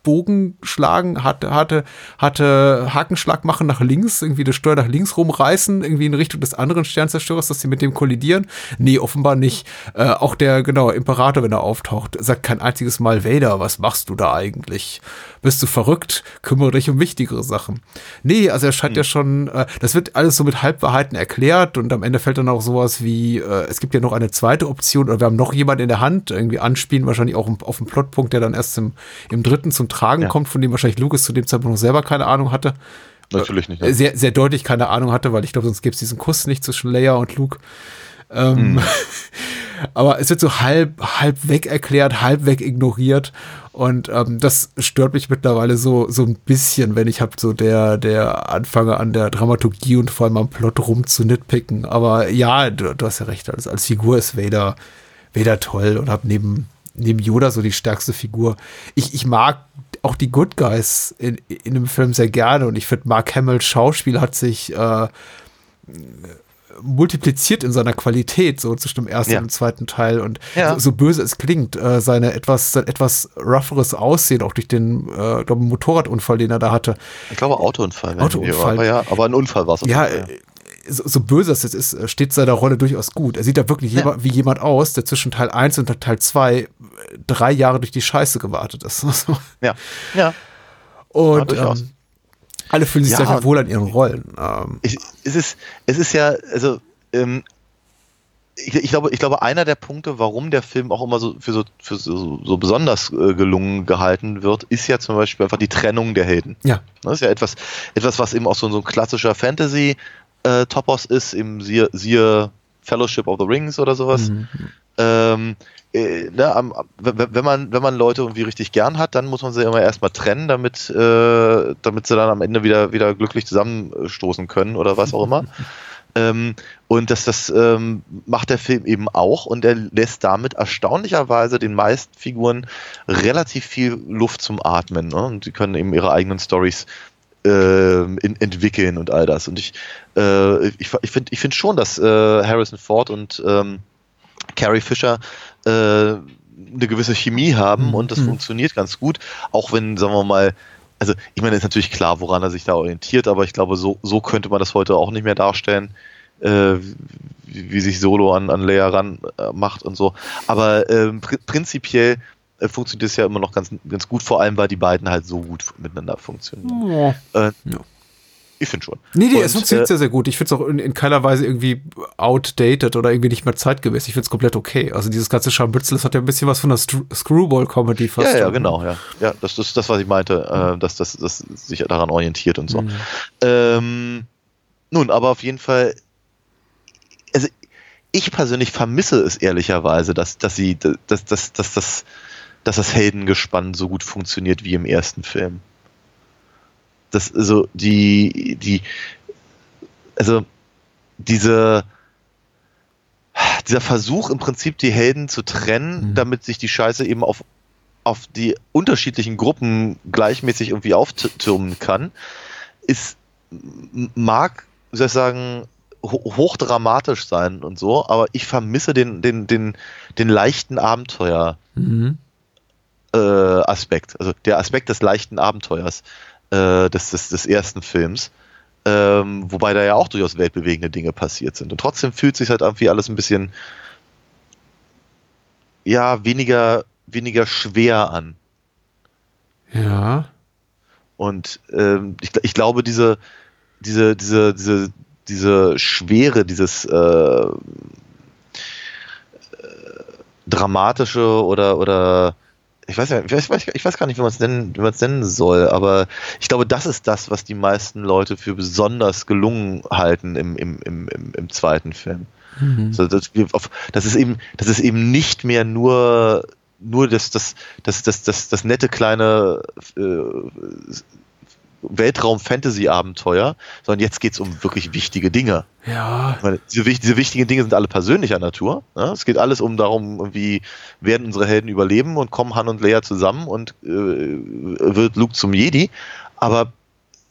Bogen schlagen, hatte, hatte, hatte Hakenschlag machen nach links, irgendwie das Steuer nach links rumreißen, irgendwie in Richtung des anderen Sternzerstörers, dass sie mit dem kollidieren? Nee, offenbar nicht. Äh, auch der, genau, Imperator, wenn er auftaucht, sagt kein einziges Mal, Vader, was machst du da eigentlich? Bist du verrückt? Kümmere dich um wichtigere Sachen. Nee, also er scheint hm. ja schon, äh, das wird alles so mit Halbwahrheiten erklärt und am Ende fällt dann auch sowas wie, äh, es gibt ja noch eine zweite Option oder wir haben noch jemanden in der Hand, irgendwie anspielen, wahrscheinlich auch auf einen Plotpunkt, der dann erst im, im dritten zum Tragen ja. kommt, von dem wahrscheinlich Lucas zu dem Zeitpunkt noch selber keine Ahnung hatte. Natürlich nicht. Ja. Äh, sehr, sehr deutlich keine Ahnung hatte, weil ich glaube, sonst gäbe es diesen Kuss nicht zwischen Leia und Luke. Ähm, hm. aber es wird so halb, halb weg erklärt, halb weg ignoriert. Und ähm, das stört mich mittlerweile so, so ein bisschen, wenn ich habe so der, der anfange an der Dramaturgie und vor allem am Plot rum zu nitpicken. Aber ja, du, du hast ja recht, als, als Figur ist Vader, Vader toll und habe neben, neben Yoda so die stärkste Figur. Ich, ich mag auch die Good Guys in, in dem Film sehr gerne und ich finde, Mark Hamills Schauspiel hat sich äh, multipliziert in seiner Qualität, so zwischen dem ersten Ja. und dem zweiten Teil. Und Ja. so, so böse es klingt, äh, seine etwas, sein etwas rougheres Aussehen, auch durch den äh, glaub, Motorradunfall, den er da hatte. Ich glaube Autounfall. Autounfall. Aber ja, aber ein Unfall war es. Ja, äh, so, so böse es jetzt ist, äh, steht seiner Rolle durchaus gut. Er sieht da wirklich jemand, wie jemand aus, der zwischen Teil 1 und Teil 2 äh, drei Jahre durch die Scheiße gewartet ist. ja, ja. Und durchaus. ähm, alle fühlen sich Ja, sehr wohl an ihren Rollen. Ähm, Ich, es, ist, es ist ja, also, ähm, ich, ich, glaube, ich glaube, einer der Punkte, warum der Film auch immer so für so, für so, so besonders äh, gelungen gehalten wird, ist ja zum Beispiel einfach die Trennung der Helden. ja. Das ist ja etwas, etwas was eben auch so, so ein klassischer Fantasy-Topos ist, im siehe, siehe Fellowship of the Rings oder sowas. Mhm. Ähm, äh, ne, am, am- wenn man, wenn man Leute irgendwie richtig gern hat, dann muss man sie immer erstmal trennen, damit, äh, damit sie dann am Ende wieder, wieder glücklich zusammenstoßen können oder was auch immer. ähm, und das, das ähm, macht der Film eben auch und er lässt damit erstaunlicherweise den meisten Figuren relativ viel Luft zum Atmen. Ne? Und sie können eben ihre eigenen Stories in, entwickeln und all das. Und ich, äh, ich, ich finde ich find schon, dass äh, Harrison Ford und ähm, Carrie Fisher äh, eine gewisse Chemie haben Mhm. und das Mhm. funktioniert ganz gut, auch wenn, sagen wir mal, also ich meine, ist natürlich klar, woran er sich da orientiert, aber ich glaube, so, so könnte man das heute auch nicht mehr darstellen, äh, wie, wie sich Solo an, an Leia ran äh, macht und so. Aber ähm, pr prinzipiell äh, funktioniert es ja immer noch ganz, ganz gut, vor allem, weil die beiden halt so gut miteinander funktionieren. Äh, Ja. Ich finde schon. Nee, nee, Und, es funktioniert äh, sehr, sehr gut. Ich finde es auch in, in keiner Weise irgendwie outdated oder irgendwie nicht mehr zeitgemäß. Ich finde es komplett okay. Also dieses ganze Scharmützel, das hat ja ein bisschen was von der Screwball-Comedy fast. Ja, ja, schon. genau, ja. Ja, das ist das, was ich meinte, äh, dass das dass sich daran orientiert und so. Mhm. Ähm, nun, aber auf jeden Fall, also ich persönlich vermisse es ehrlicherweise, dass, dass sie, dass, dass, dass, dass, dass das Heldengespann so gut funktioniert wie im ersten Film. Das, also, die, die, also, diese, dieser Versuch im Prinzip die Helden zu trennen, Mhm. damit sich die Scheiße eben auf, auf die unterschiedlichen Gruppen gleichmäßig irgendwie auftürmen kann, ist, mag, wie soll ich sagen, ho- hochdramatisch sein und so, aber ich vermisse den, den, den, den leichten Abenteuer Mhm. Äh, Aspekt, also der Aspekt des leichten Abenteuers äh, des, des, des ersten Films, ähm, wobei da ja auch durchaus weltbewegende Dinge passiert sind. Und trotzdem fühlt sich halt irgendwie alles ein bisschen ja weniger weniger schwer an. Ja. Und ähm, ich, ich glaube, diese, diese, diese, diese, diese Schwere, dieses äh, äh, dramatische oder, oder ich weiß, ja, ich weiß, ich weiß gar nicht, wie man es nennen, wie nennen soll, aber ich glaube, das ist das, was die meisten Leute für besonders gelungen halten im, im, im, im, zweiten Film. Mhm. So, das, wir auf, das ist eben, das ist eben nicht mehr nur, nur das, das, das, das, das, das nette kleine äh, Weltraum-Fantasy-Abenteuer, sondern jetzt geht's um wirklich wichtige Dinge. Ja. Meine, diese, diese wichtigen Dinge sind alle persönlicher Natur. Ne? Es geht alles um darum, irgendwie werden unsere Helden überleben und kommen Han und Leia zusammen und äh, wird Luke zum Jedi. Aber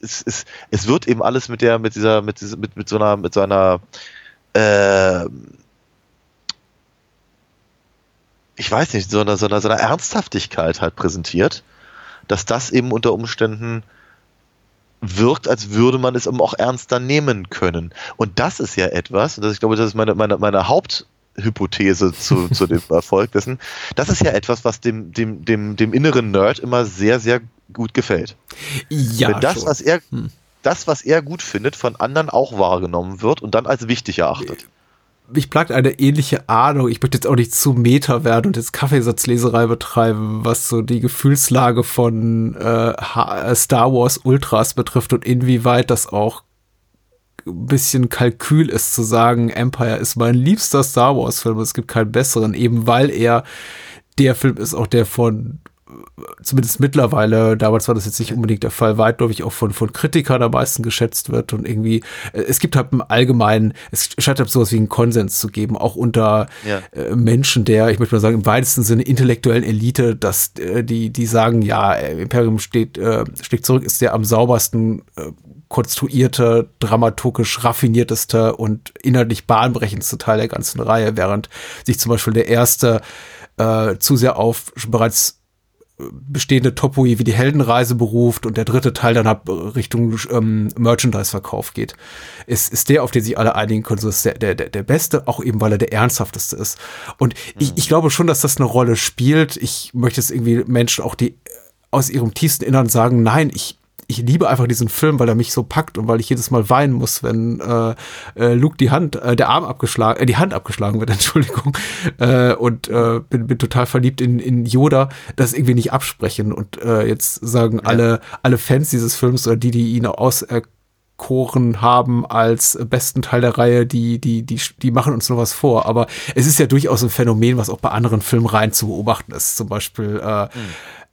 es, es, es wird eben alles mit der, mit dieser, mit, dieser, mit, mit so einer, mit so einer äh, ich weiß nicht, so einer, so einer, so einer Ernsthaftigkeit halt präsentiert, dass das eben unter Umständen wirkt, als würde man es eben auch ernster nehmen können. Und das ist ja etwas, und das, ich glaube, das ist meine, meine, meine Haupthypothese zu, zu dem Erfolg dessen, das ist ja etwas, was dem, dem, dem, dem inneren Nerd immer sehr, sehr gut gefällt. Ja. Wenn das, schon. was er, Hm. das, was er gut findet, von anderen auch wahrgenommen wird und dann als wichtig erachtet. Mich plagt eine ähnliche Ahnung. Ich möchte jetzt auch nicht zu Meta werden und jetzt Kaffeesatzleserei betreiben, was so die Gefühlslage von äh, Ha- Star Wars Ultras betrifft und inwieweit das auch ein bisschen Kalkül ist zu sagen, Empire ist mein liebster Star Wars Film, es gibt keinen besseren, eben weil er der Film ist auch der von zumindest mittlerweile, damals war das jetzt nicht unbedingt der Fall, weitläufig auch von, von Kritikern am meisten geschätzt wird und irgendwie, äh, es gibt halt im Allgemeinen, es scheint halt sowas wie einen Konsens zu geben, auch unter Ja. äh, Menschen der, ich möchte mal sagen, im weitesten Sinne intellektuellen Elite, dass äh, die, die sagen, ja, Imperium steht, äh, schlägt zurück, ist der am saubersten äh, konstruierte, dramaturgisch raffinierteste und inhaltlich bahnbrechendste Teil der ganzen Reihe, während sich zum Beispiel der erste äh, zu sehr auf bereits bestehende Topoi wie die Heldenreise beruft und der dritte Teil dann ab Richtung ähm, Merchandise-Verkauf geht, ist, ist der, auf den sich alle einigen können, so ist der, der, der beste, auch eben, weil er der ernsthafteste ist. Und ich, ich glaube schon, dass das eine Rolle spielt. Ich möchte es irgendwie Menschen auch, die aus ihrem tiefsten Innern sagen, nein, ich, ich liebe einfach diesen Film, weil er mich so packt und weil ich jedes Mal weinen muss, wenn äh, äh, Luke die Hand, äh, der Arm abgeschlagen, äh, die Hand abgeschlagen wird, Entschuldigung, äh, und äh, bin, bin total verliebt in, in Yoda, das irgendwie nicht absprechen und äh, jetzt sagen ja. alle alle Fans dieses Films oder die, die ihn auserkoren haben als besten Teil der Reihe, die, die, die, die machen uns nur was vor. Aber es ist ja durchaus ein Phänomen, was auch bei anderen Filmreihen zu beobachten ist. Zum Beispiel äh, mhm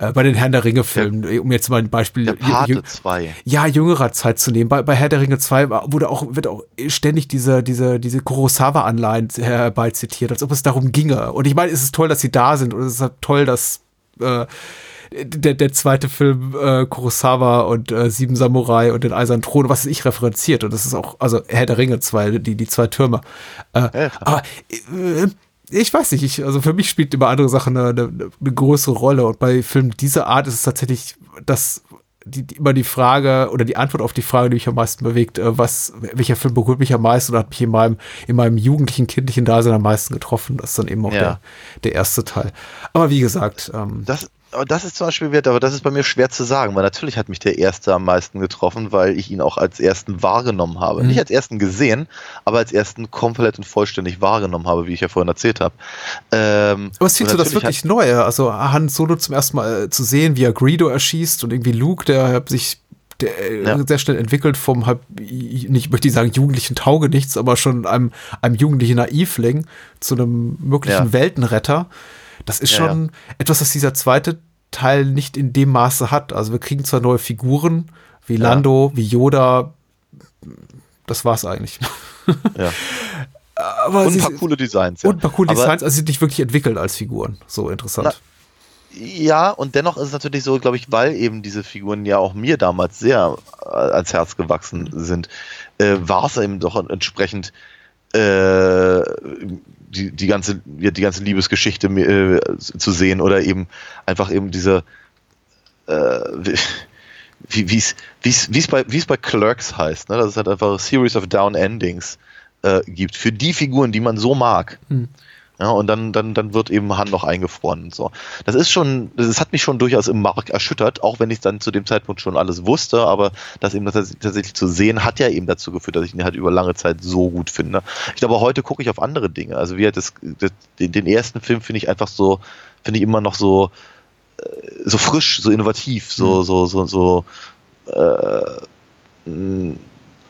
äh, bei den Herrn der Ringe-Filmen, um jetzt mal ein Beispiel. Der Pate 2. Ja, jüngerer Zeit zu nehmen. Bei, bei Herr der Ringe 2 wurde auch, wird auch ständig diese, diese, diese Kurosawa-Anleihen herbei zitiert, als ob es darum ginge. Und ich meine, es ist toll, dass sie da sind und es ist halt toll, dass äh, der, der zweite Film äh, Kurosawa und äh, Sieben Samurai und den Eisernen Thron, was ich referenziert. Und das ist auch, also Herr der Ringe 2, die, die zwei Türme. Äh, aber äh, ich weiß nicht, ich, also für mich spielt immer andere Sachen eine, eine, eine, größere Rolle. Und bei Filmen dieser Art ist es tatsächlich das, die, die, immer die Frage oder die Antwort auf die Frage, die mich am meisten bewegt, äh, was, welcher Film berührt mich am meisten oder hat mich in meinem, in meinem jugendlichen, kindlichen Dasein am meisten getroffen. Das ist dann eben auch ja. der, der erste Teil. Aber wie gesagt, ähm, das, aber das ist zum Beispiel wert, aber das ist bei mir schwer zu sagen, weil natürlich hat mich der erste am meisten getroffen, weil ich ihn auch als ersten wahrgenommen habe. Mhm. Nicht als ersten gesehen, aber als ersten komplett und vollständig wahrgenommen habe, wie ich ja vorhin erzählt habe. Ähm, aber es zieht so das wirklich Neue, also Han Solo zum ersten Mal äh, zu sehen, wie er Greedo erschießt und irgendwie Luke, der sich der äh, ja. sehr schnell entwickelt vom halb, nicht möchte ich sagen jugendlichen Taugenichts, aber schon einem, einem jugendlichen Naivling zu einem möglichen ja. Weltenretter. Das ist ja, schon ja. etwas, das dieser zweite Teil nicht in dem Maße hat. Also wir kriegen zwar neue Figuren, wie Lando, wie Yoda, das war's eigentlich. Ja. Aber und ein paar coole Designs. Und ein paar coole Designs, also sie sind nicht wirklich entwickelt als Figuren. So interessant. Na, ja, und dennoch ist es natürlich so, glaube ich, weil eben diese Figuren ja auch mir damals sehr äh, ans Herz gewachsen sind, äh, war es eben doch entsprechend äh, die, die ganze, die ganze Liebesgeschichte äh, zu sehen oder eben einfach eben diese, äh, wie es wie's, wie's bei, wie's bei Clerks heißt, ne? dass es halt einfach Series of Down Endings äh, gibt für die Figuren, die man so mag. Hm. Ja, und dann, dann, dann wird eben Han noch eingefroren und so. Das ist schon, das hat mich schon durchaus im Mark erschüttert, auch wenn ich dann zu dem Zeitpunkt schon alles wusste, aber das eben das tatsächlich zu sehen, hat ja eben dazu geführt, dass ich ihn halt über lange Zeit so gut finde. Ich glaube, heute gucke ich auf andere Dinge. Also wie halt das, das den, den ersten Film finde ich einfach so, finde ich immer noch so, äh, so frisch, so innovativ, so, mhm. so, so, so, äh,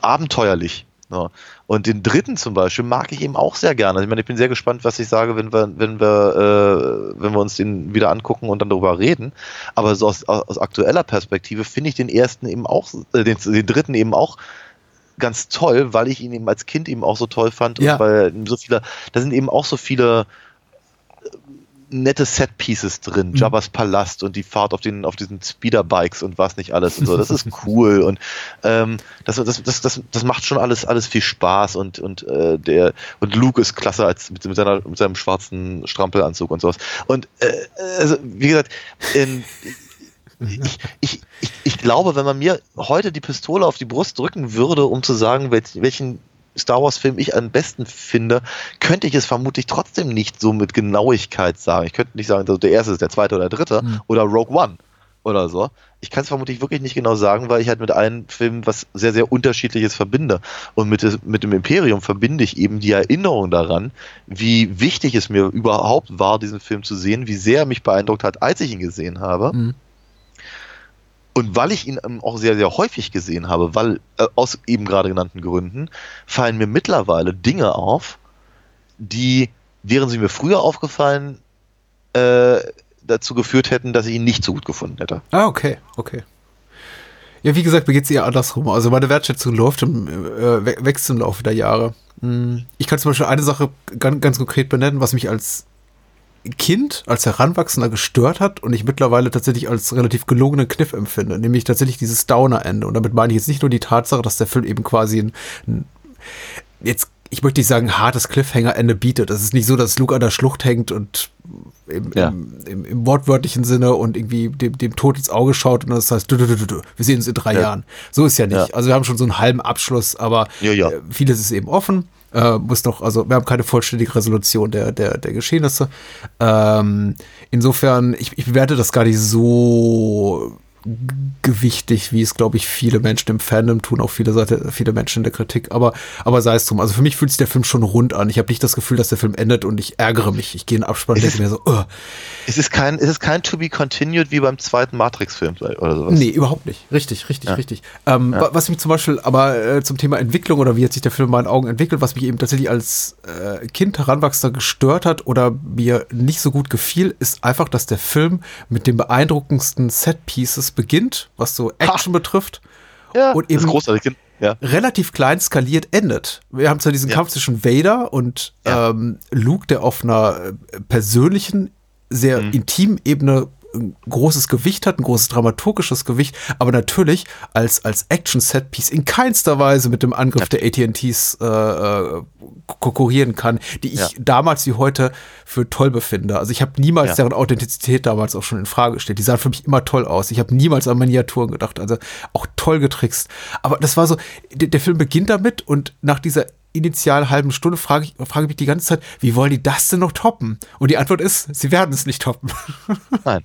abenteuerlich. Ja. Und den dritten zum Beispiel mag ich eben auch sehr gerne. Ich meine, ich bin sehr gespannt, was ich sage, wenn wir, wenn wir, äh, wenn wir uns den wieder angucken und dann darüber reden. Aber so aus, aus aktueller Perspektive finde ich den ersten eben auch, äh, den, den dritten eben auch ganz toll, weil ich ihn eben als Kind eben auch so toll fand ja. und weil so viele, da sind eben auch so viele nette Set-Pieces drin, mhm. Jabba's Palast und die Fahrt auf den auf diesen Speederbikes und was nicht alles und so. Das ist cool und ähm, das, das, das, das, das macht schon alles alles viel Spaß und und äh, der und Luke ist klasse als mit, mit seiner mit seinem schwarzen Strampelanzug und sowas. Und äh, also wie gesagt, ähm, ich, ich, ich, ich glaube, wenn man mir heute die Pistole auf die Brust drücken würde, um zu sagen, welchen Star Wars-Film ich am besten finde, könnte ich es vermutlich trotzdem nicht so mit Genauigkeit sagen. Ich könnte nicht sagen, also der erste ist der zweite oder der dritte mhm. oder Rogue One oder so. Ich kann es vermutlich wirklich nicht genau sagen, weil ich halt mit allen Filmen was sehr, sehr Unterschiedliches verbinde. Und mit, mit dem Imperium verbinde ich eben die Erinnerung daran, wie wichtig es mir überhaupt war, diesen Film zu sehen, wie sehr er mich beeindruckt hat, als ich ihn gesehen habe. Mhm. Und weil ich ihn ähm, auch sehr, sehr häufig gesehen habe, weil äh, aus eben gerade genannten Gründen, fallen mir mittlerweile Dinge auf, die, wären sie mir früher aufgefallen, äh, dazu geführt hätten, dass ich ihn nicht so gut gefunden hätte. Ah, okay, okay. Ja, wie gesagt, mir geht es eher andersrum. Also meine Wertschätzung läuft im, äh, wächst im Laufe der Jahre. Hm. Ich kann zum Beispiel eine Sache ganz, ganz konkret benennen, was mich als Kind, als Heranwachsender gestört hat und ich mittlerweile tatsächlich als relativ gelungenen Kniff empfinde, nämlich tatsächlich dieses Downer-Ende. Und damit meine ich jetzt nicht nur die Tatsache, dass der Film eben quasi ein, ein jetzt ich möchte nicht sagen, hartes Cliffhanger-Ende bietet. Es ist nicht so, dass Luke an der Schlucht hängt und im, ja. im, im, im, wortwörtlichen Sinne und irgendwie dem, dem Tod ins Auge schaut und das heißt, du, du, du, wir sehen uns in drei ja. Jahren. So ist ja nicht. Ja. Also wir haben schon so einen halben Abschluss, aber äh, vieles ist eben offen. Äh, muss noch, also wir haben keine vollständige Resolution der, der, der Geschehnisse. Ähm, insofern, ich, ich bewerte das gar nicht so gewichtig, wie es, glaube ich, viele Menschen im Fandom tun, auch viele Seite, viele Menschen in der Kritik. Aber, aber sei es drum. Also für mich fühlt sich der Film schon rund an. Ich habe nicht das Gefühl, dass der Film endet und ich ärgere mich. Ich gehe in Abspann und denke mir so, uh. Es ist kein, es ist kein To Be Continued wie beim zweiten Matrix-Film oder sowas. Nee, überhaupt nicht. Richtig, richtig, ja. richtig. Ähm, ja. Was mich zum Beispiel aber äh, zum Thema Entwicklung oder wie hat sich der Film in meinen Augen entwickelt, was mich eben tatsächlich als äh, Kind heranwachsender gestört hat oder mir nicht so gut gefiel, ist einfach, dass der Film mit den beeindruckendsten Set-Pieces beginnt, was so Action ha. betrifft. Ja, und eben großartig. Ja. relativ klein skaliert endet. Wir haben zwar diesen ja. Kampf zwischen Vader und ähm, Luke, der auf einer äh, persönlichen, sehr mhm. intimen Ebene ein großes Gewicht hat, ein großes dramaturgisches Gewicht, aber natürlich als, als Action-Set-Piece in keinster Weise mit dem Angriff ja. der AT&Ts äh, äh, konkurrieren kann, die ich ja. damals wie heute für toll befinde. Also ich habe niemals ja. deren Authentizität damals auch schon in Frage gestellt. Die sahen für mich immer toll aus. Ich habe niemals an Miniaturen gedacht. Also auch toll getrickst. Aber das war so, der, der Film beginnt damit und nach dieser initial halben Stunde frage ich, frage mich die ganze Zeit, wie wollen die das denn noch toppen? Und die Antwort ist, sie werden es nicht toppen. Nein.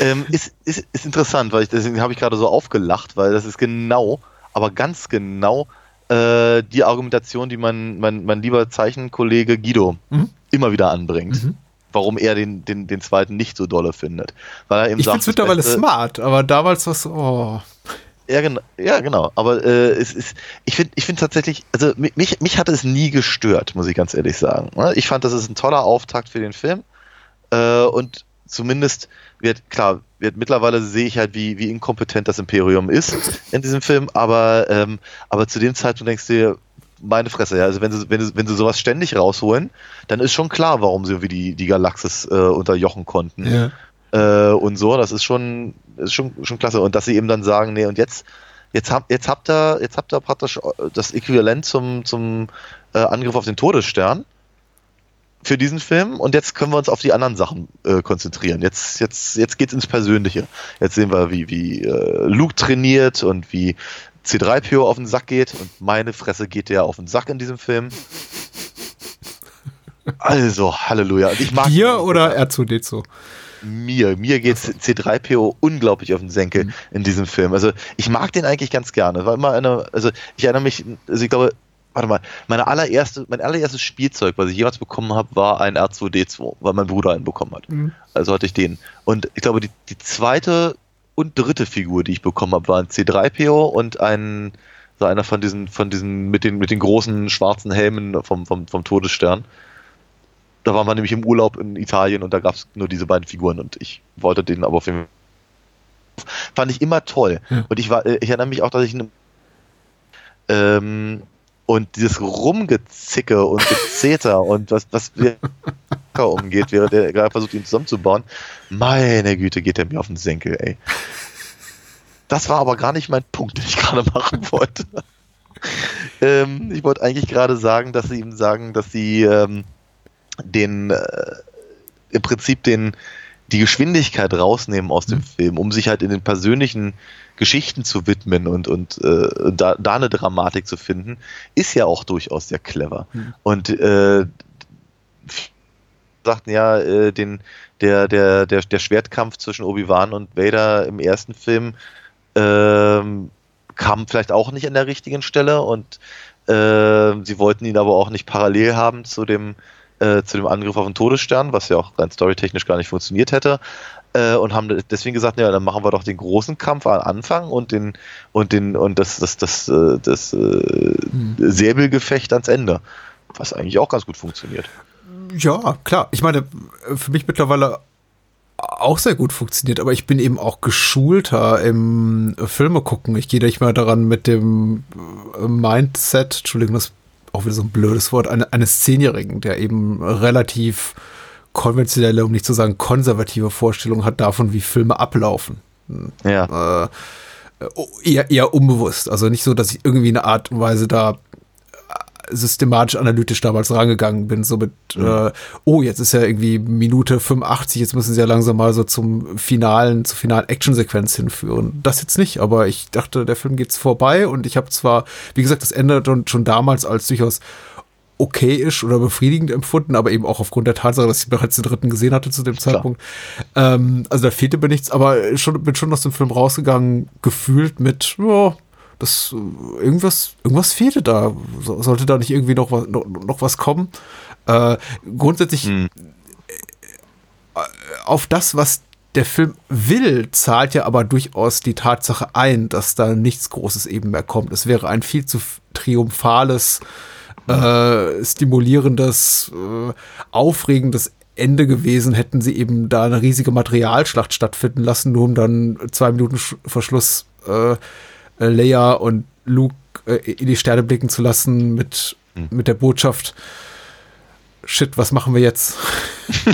ähm, ist, ist, ist interessant, weil ich, deswegen habe ich gerade so aufgelacht, weil das ist genau, aber ganz genau äh, die Argumentation, die mein, mein, mein lieber Zeichenkollege Guido mhm. immer wieder anbringt. Mhm warum er den, den, den zweiten nicht so dolle findet. Weil er eben ich finde es mittlerweile smart, aber damals war es, oh. Ja, genau, ja, genau. Aber äh, es ist, ich finde ich finde tatsächlich, also mich, mich hat es nie gestört, muss ich ganz ehrlich sagen. Ne? Ich fand, das ist ein toller Auftakt für den Film. Äh, und zumindest wird, klar, wird mittlerweile sehe ich halt, wie, wie inkompetent das Imperium ist in diesem Film, aber, ähm, aber zu dem Zeitpunkt denkst du dir, meine Fresse, ja. Also wenn sie, wenn sie, wenn sie sowas ständig rausholen, dann ist schon klar, warum sie wie die, die Galaxis äh, unterjochen konnten. Ja äh, und so. Das ist schon, ist schon, schon klasse. Und dass sie eben dann sagen, nee, und jetzt, jetzt habt, jetzt habt ihr, jetzt habt ihr praktisch das Äquivalent zum, zum äh, Angriff auf den Todesstern für diesen Film und jetzt können wir uns auf die anderen Sachen äh, konzentrieren. Jetzt, jetzt, jetzt geht's ins Persönliche. Jetzt sehen wir, wie, wie äh, Luke trainiert und wie C3PO auf den Sack geht und meine Fresse geht der auf den Sack in diesem Film. Also, Halleluja. Und ich mag Dir oder R2D2? Mir. Mir geht C3PO unglaublich auf den Senkel mhm. in diesem Film. Also ich mag den eigentlich ganz gerne. War immer eine, also ich erinnere mich, also ich glaube, warte mal, meine allererste, mein allererstes Spielzeug, was ich jemals bekommen habe, war ein R2D2, weil mein Bruder einen bekommen hat. Mhm. Also hatte ich den. Und ich glaube, die, die zweite und dritte Figur, die ich bekommen habe, war ein C3PO und ein so einer von diesen, von diesen mit den, mit den großen schwarzen Helmen vom, vom, vom Todesstern. Da waren wir nämlich im Urlaub in Italien und da gab es nur diese beiden Figuren und ich wollte den aber auf jeden Fall. Fand ich immer toll. Ja. Und ich war, äh, ich erinnere mich auch, dass ich ähm, und dieses Rumgezicke und Gezeter und was, was wir umgeht, während er gerade versucht, ihn zusammenzubauen. Meine Güte, geht er mir auf den Senkel, ey. Das war aber gar nicht mein Punkt, den ich gerade machen wollte. ähm, ich wollte eigentlich gerade sagen, dass sie ihm sagen, dass sie ähm, den äh, im Prinzip den die Geschwindigkeit rausnehmen aus dem mhm. Film, um sich halt in den persönlichen Geschichten zu widmen und, und äh, da, da eine Dramatik zu finden, ist ja auch durchaus sehr clever. Mhm. Und äh, sagten ja, äh, den, der, der, der, der Schwertkampf zwischen Obi-Wan und Vader im ersten Film ähm, kam vielleicht auch nicht an der richtigen Stelle und äh, sie wollten ihn aber auch nicht parallel haben zu dem äh, zu dem Angriff auf den Todesstern, was ja auch rein storytechnisch gar nicht funktioniert hätte. Äh, und haben deswegen gesagt, ja, dann machen wir doch den großen Kampf am Anfang und den und den und das das das das, das äh, hm. Säbelgefecht ans Ende, was eigentlich auch ganz gut funktioniert. Ja, klar. Ich meine, für mich mittlerweile auch sehr gut funktioniert, aber ich bin eben auch geschulter im Filme gucken. Ich gehe nicht mal daran mit dem Mindset, Entschuldigung, das auch wieder so ein blödes Wort, eine, eines Zehnjährigen, der eben relativ konventionelle, um nicht zu sagen konservative Vorstellung hat davon, wie Filme ablaufen. Ja. Äh, eher, eher unbewusst. Also nicht so, dass ich irgendwie eine Art und Weise da systematisch analytisch damals rangegangen bin, so mit, mhm. äh, oh, jetzt ist ja irgendwie Minute 85, jetzt müssen sie ja langsam mal so zum finalen, zur finalen Actionsequenz hinführen. Das jetzt nicht, aber ich dachte, der Film geht's vorbei und ich habe zwar, wie gesagt, das Ende schon, schon damals als durchaus okayisch oder befriedigend empfunden, aber eben auch aufgrund der Tatsache, dass ich bereits den dritten gesehen hatte zu dem Zeitpunkt. Ähm, also da fehlte mir nichts, aber schon, bin schon aus dem Film rausgegangen, gefühlt mit, ja, das irgendwas, irgendwas fehlte da. So, sollte da nicht irgendwie noch was, noch, noch was kommen? Äh, grundsätzlich hm. auf das, was der Film will, zahlt ja aber durchaus die Tatsache ein, dass da nichts Großes eben mehr kommt. Es wäre ein viel zu triumphales, äh, stimulierendes, äh, aufregendes Ende gewesen, hätten sie eben da eine riesige Materialschlacht stattfinden lassen, nur um dann zwei Minuten Verschluss äh, äh, Leia und Luke äh, in die Sterne blicken zu lassen mit, hm. mit der Botschaft, shit, was machen wir jetzt?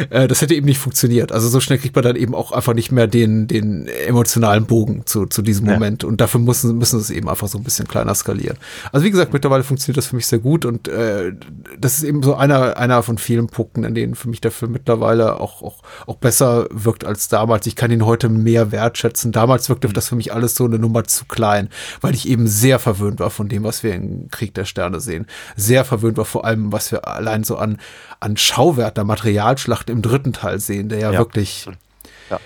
Äh, das hätte eben nicht funktioniert. Also so schnell kriegt man dann eben auch einfach nicht mehr den, den emotionalen Bogen zu, zu diesem ja. Moment. Und dafür müssen, müssen es eben einfach so ein bisschen kleiner skalieren. Also wie gesagt, mittlerweile funktioniert das für mich sehr gut und äh, das ist eben so einer, einer von vielen Punkten, in denen für mich Film mittlerweile auch, auch, auch besser wirkt als damals. Ich kann ihn heute mehr wertschätzen. Damals wirkte mhm. das für mich alles so eine Nummer zu klein, weil ich eben sehr verwöhnt war von dem, was wir in Krieg der Sterne sehen. Sehr verwöhnt war vor allem, was wir allein so an, an Schauwert der Materialschlacht im dritten Teil sehen, der ja, ja. wirklich ja,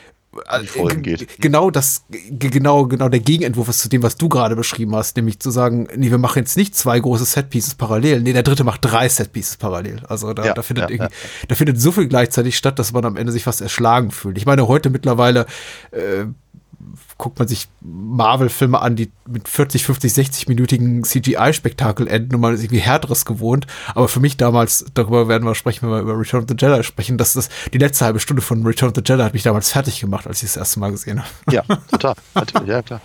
äh, geht. genau das, genau, genau der Gegenentwurf ist zu dem, was du gerade beschrieben hast, nämlich zu sagen, nee, wir machen jetzt nicht zwei große Setpieces parallel, nee, der dritte macht drei Setpieces parallel. Also da, ja, da findet ja, da findet so viel gleichzeitig statt, dass man am Ende sich fast erschlagen fühlt. Ich meine, heute mittlerweile äh, guckt man sich Marvel-Filme an, die mit 40, 50, 60-minütigen CGI-Spektakel enden und man ist irgendwie härteres gewohnt. Aber für mich damals, darüber werden wir sprechen, wenn wir über Return of the Jedi sprechen, dass das die letzte halbe Stunde von Return of the Jedi hat mich damals fertig gemacht, als ich das erste Mal gesehen habe. Ja, total. Natürlich, ja, klar.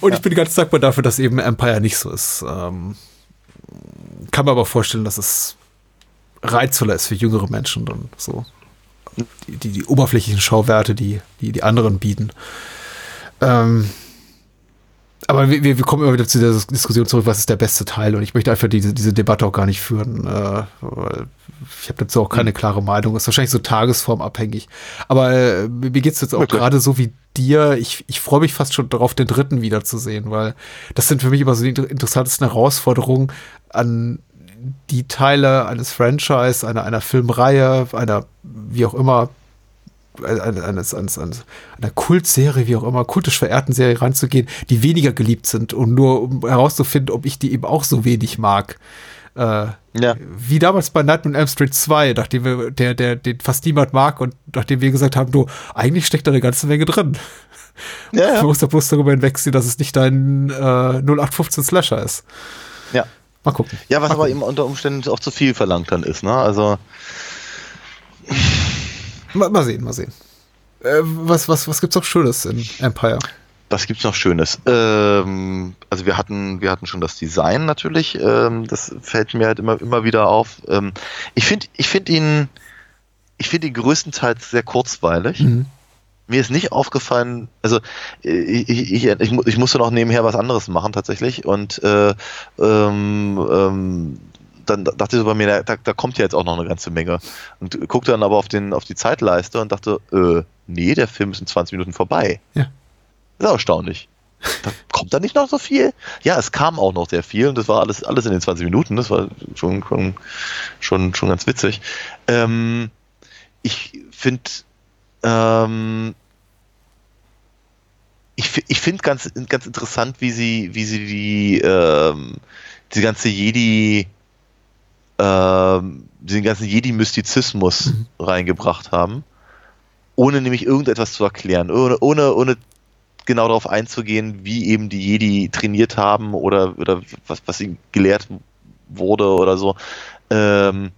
Und ja. ich bin ganz dankbar dafür, dass eben Empire nicht so ist. Ähm, kann mir aber vorstellen, dass es reizvoller ist für jüngere Menschen dann so. Die, die, die oberflächlichen Schauwerte, die, die die anderen bieten. Ähm, aber wir, wir kommen immer wieder zu der Diskussion zurück, was ist der beste Teil? Und ich möchte einfach diese, diese Debatte auch gar nicht führen. Äh, ich habe dazu auch keine hm. klare Meinung. Ist wahrscheinlich so tagesformabhängig. Aber äh, mir geht's jetzt auch okay. gerade so wie dir. Ich, ich freue mich fast schon darauf, den dritten wiederzusehen, weil das sind für mich immer so die interessantesten Herausforderungen an die Teile eines Franchise, einer, einer Filmreihe, einer wie auch immer eines, eines, eines, einer Kultserie, wie auch immer, kultisch verehrten Serie ranzugehen, die weniger geliebt sind und nur um herauszufinden, ob ich die eben auch so wenig mag. Äh, ja. Wie damals bei Nightmare on Elm Street 2, nachdem wir, der, der, den fast niemand mag und nachdem wir gesagt haben, du, eigentlich steckt da eine ganze Menge drin. Ja, ja. Du musst ja bloß darüber hinwegsehen, dass es nicht dein äh, 0815 Slasher ist. Ja. Mal gucken. Ja, was Mal aber gucken. eben unter Umständen auch zu viel verlangt dann ist, ne? Also. Mal, mal sehen, mal sehen. Äh, was, was, was gibt's noch Schönes in Empire? Was gibt's noch Schönes? Ähm, also wir hatten, wir hatten schon das Design natürlich. Ähm, das fällt mir halt immer, immer wieder auf. Ähm, ich finde, ich finde ihn, ich finde ihn größtenteils sehr kurzweilig. Mhm. Mir ist nicht aufgefallen, also ich, ich, ich, ich, musste noch nebenher was anderes machen tatsächlich und äh, ähm, ähm, dann dachte ich so bei mir, da, da kommt ja jetzt auch noch eine ganze Menge. Und guckte dann aber auf, den, auf die Zeitleiste und dachte, äh, nee, der Film ist in 20 Minuten vorbei. Ja. Das ist erstaunlich. Da kommt da nicht noch so viel? Ja, es kam auch noch sehr viel und das war alles, alles in den 20 Minuten. Das war schon, schon, schon, schon ganz witzig. Ähm, ich finde, ähm, ich, ich finde ganz, ganz interessant, wie sie, wie sie die, ähm, die ganze Jedi, ähm, den ganzen Jedi-Mystizismus mhm. reingebracht haben, ohne nämlich irgendetwas zu erklären, ohne, ohne, ohne genau darauf einzugehen, wie eben die Jedi trainiert haben oder, oder was, was ihnen gelehrt wurde oder so. Ähm,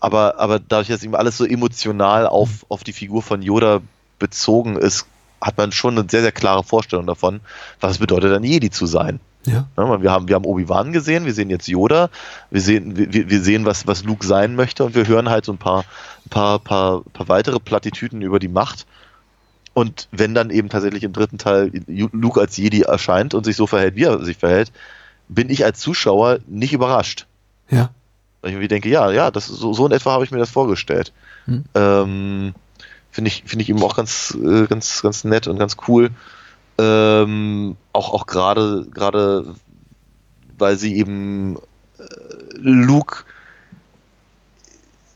aber, aber dadurch, dass eben alles so emotional auf, mhm. auf die Figur von Yoda bezogen ist, hat man schon eine sehr, sehr klare Vorstellung davon, was es bedeutet, ein Jedi zu sein. Ja. Ja, wir haben, wir haben Obi-Wan gesehen, wir sehen jetzt Yoda, wir sehen, wir, wir sehen, was, was Luke sein möchte und wir hören halt so ein paar, ein paar, paar, paar weitere Plattitüden über die Macht. Und wenn dann eben tatsächlich im dritten Teil Luke als Jedi erscheint und sich so verhält, wie er sich verhält, bin ich als Zuschauer nicht überrascht. Ja. Weil ich irgendwie denke, ja, ja, das so, so in etwa habe ich mir das vorgestellt. Hm. Ähm, Finde ich, finde ich eben auch ganz, äh, ganz, ganz nett und ganz cool. Ähm, auch auch gerade, gerade, weil sie eben äh, Luke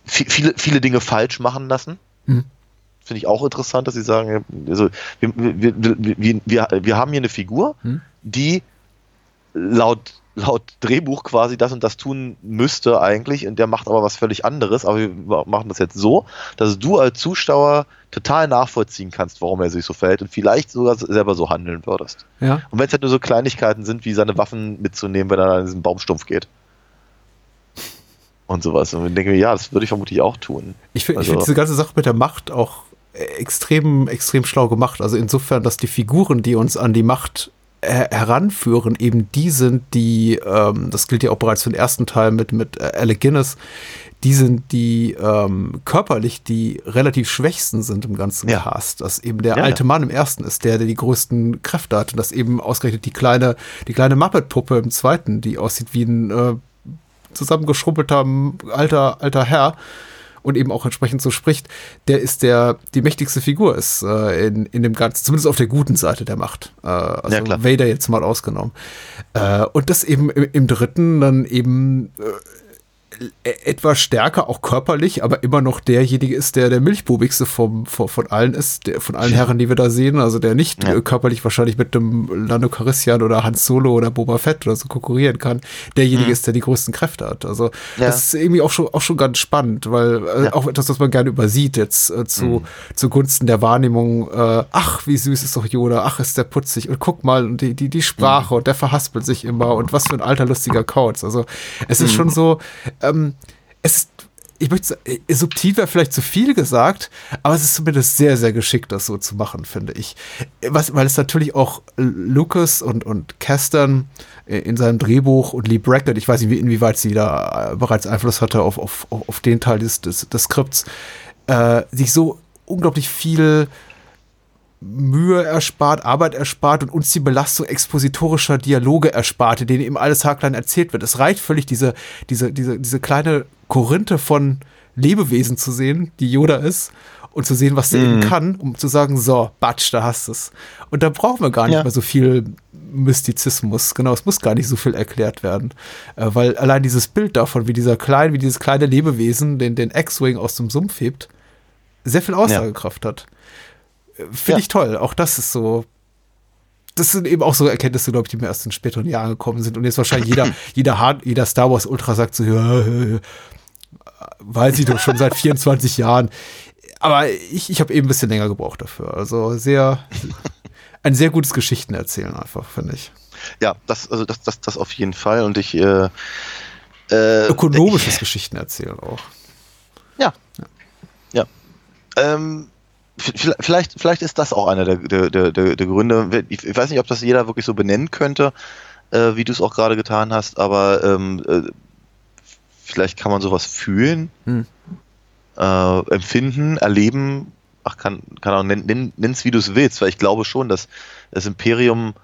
vi- viele, viele Dinge falsch machen lassen. Hm. Finde ich auch interessant, dass sie sagen, also wir, wir, wir, wir, wir, haben hier eine Figur, Hm. die laut, laut Drehbuch quasi das und das tun müsste eigentlich und der macht aber was völlig anderes, aber wir machen das jetzt so, dass du als Zuschauer total nachvollziehen kannst, warum er sich so verhält und vielleicht sogar selber so handeln würdest. Ja. Und wenn es halt nur so Kleinigkeiten sind, wie seine Waffen mitzunehmen, wenn er an diesen Baumstumpf geht. Und sowas. Und ich denke mir, ja, das würde ich vermutlich auch tun. Ich finde ich Also- find diese ganze Sache mit der Macht auch äh, extrem, extrem schlau gemacht. Also insofern, dass die Figuren, die uns an die Macht heranführen, eben die sind, die, ähm, das gilt ja auch bereits für den ersten Teil mit, mit äh, Alec Guinness, die sind die ähm, körperlich die relativ schwächsten sind im ganzen Ja. Cast. Dass eben der Ja, alte. Mann im ersten ist, der, der die größten Kräfte hat und dass eben ausgerechnet die kleine, die kleine Muppet-Puppe im zweiten, die aussieht wie ein äh, zusammengeschrumpelter alter, alter Herr und eben auch entsprechend so spricht, der ist der, die mächtigste Figur ist äh, in, in dem Ganzen, zumindest auf der guten Seite der Macht. Äh, also Ja, klar. Vader jetzt mal ausgenommen. Äh, und das eben im, im dritten dann eben äh, etwas stärker, auch körperlich, aber immer noch derjenige ist, der der milchbubigste vom, von, von allen ist, der, von allen Herren, die wir da sehen, also der nicht Ja. äh, körperlich wahrscheinlich mit dem Lando Calrissian oder Hans Solo oder Boba Fett oder so konkurrieren kann, derjenige ist, der die größten Kräfte hat. Also Mhm. Ja. das ist irgendwie auch schon, auch schon ganz spannend, weil äh, Ja. auch etwas, was man gerne übersieht jetzt äh, zu, Mhm. zugunsten der Wahrnehmung, äh, ach, wie süß ist doch Yoda, ach, ist der putzig und guck mal, und die, die, die Sprache Mhm. und der verhaspelt sich immer und was für ein alter lustiger Kauz. Also es ist Mhm. schon so, ähm, es ist, ich möchte äh, subtil wäre vielleicht zu viel gesagt, aber es ist zumindest sehr, sehr geschickt, das so zu machen, finde ich. Was, weil es natürlich auch Lucas und, und Castan äh, in seinem Drehbuch und Lee Brackett, ich weiß nicht, wie- inwieweit sie da äh, bereits Einfluss hatte auf, auf, auf auf den Teil des, des, des Skripts, äh, sich so unglaublich viel Mühe erspart, Arbeit erspart und uns die Belastung expositorischer Dialoge erspart, in denen eben alles haarklein erzählt wird. Es reicht völlig, diese, diese, diese, diese kleine Korinthe von Lebewesen zu sehen, die Yoda ist, und zu sehen, was der eben kann, um zu sagen, so, Batsch, da hast du es. Und da brauchen wir gar nicht Ja. mehr so viel Mystizismus. Genau, es muss gar nicht so viel erklärt werden. Äh, weil allein dieses Bild davon, wie dieser kleine, wie dieses kleine Lebewesen den, den X-Wing aus dem Sumpf hebt, sehr viel Aussagekraft hat. Finde Ja. ich toll. Auch das ist so. Das sind eben auch so Erkenntnisse, glaube ich, die mir erst in späteren Jahren gekommen sind. Und jetzt wahrscheinlich jeder, jeder, Hard, jeder Star Wars Ultra sagt so, ja, ja, ja, weiß ich doch schon seit 24 Jahren. Aber ich, ich habe eben ein bisschen länger gebraucht dafür. Also sehr, ein sehr gutes Geschichtenerzählen einfach, finde ich. Ja, das, also das, das, das auf jeden Fall. Und ich, äh, äh, Ökonomisches Geschichtenerzählen auch. Ja. Ja. Ähm, v- vielleicht, vielleicht ist das auch einer der, der, der, der Gründe. Ich weiß nicht, ob das jeder wirklich so benennen könnte, äh, wie du es auch gerade getan hast, aber ähm, äh, vielleicht kann man sowas fühlen, Hm. äh, empfinden, erleben. Ach, kann, kann auch nenn, nenn, nenn's wie du es willst, weil ich glaube schon, dass das Imperium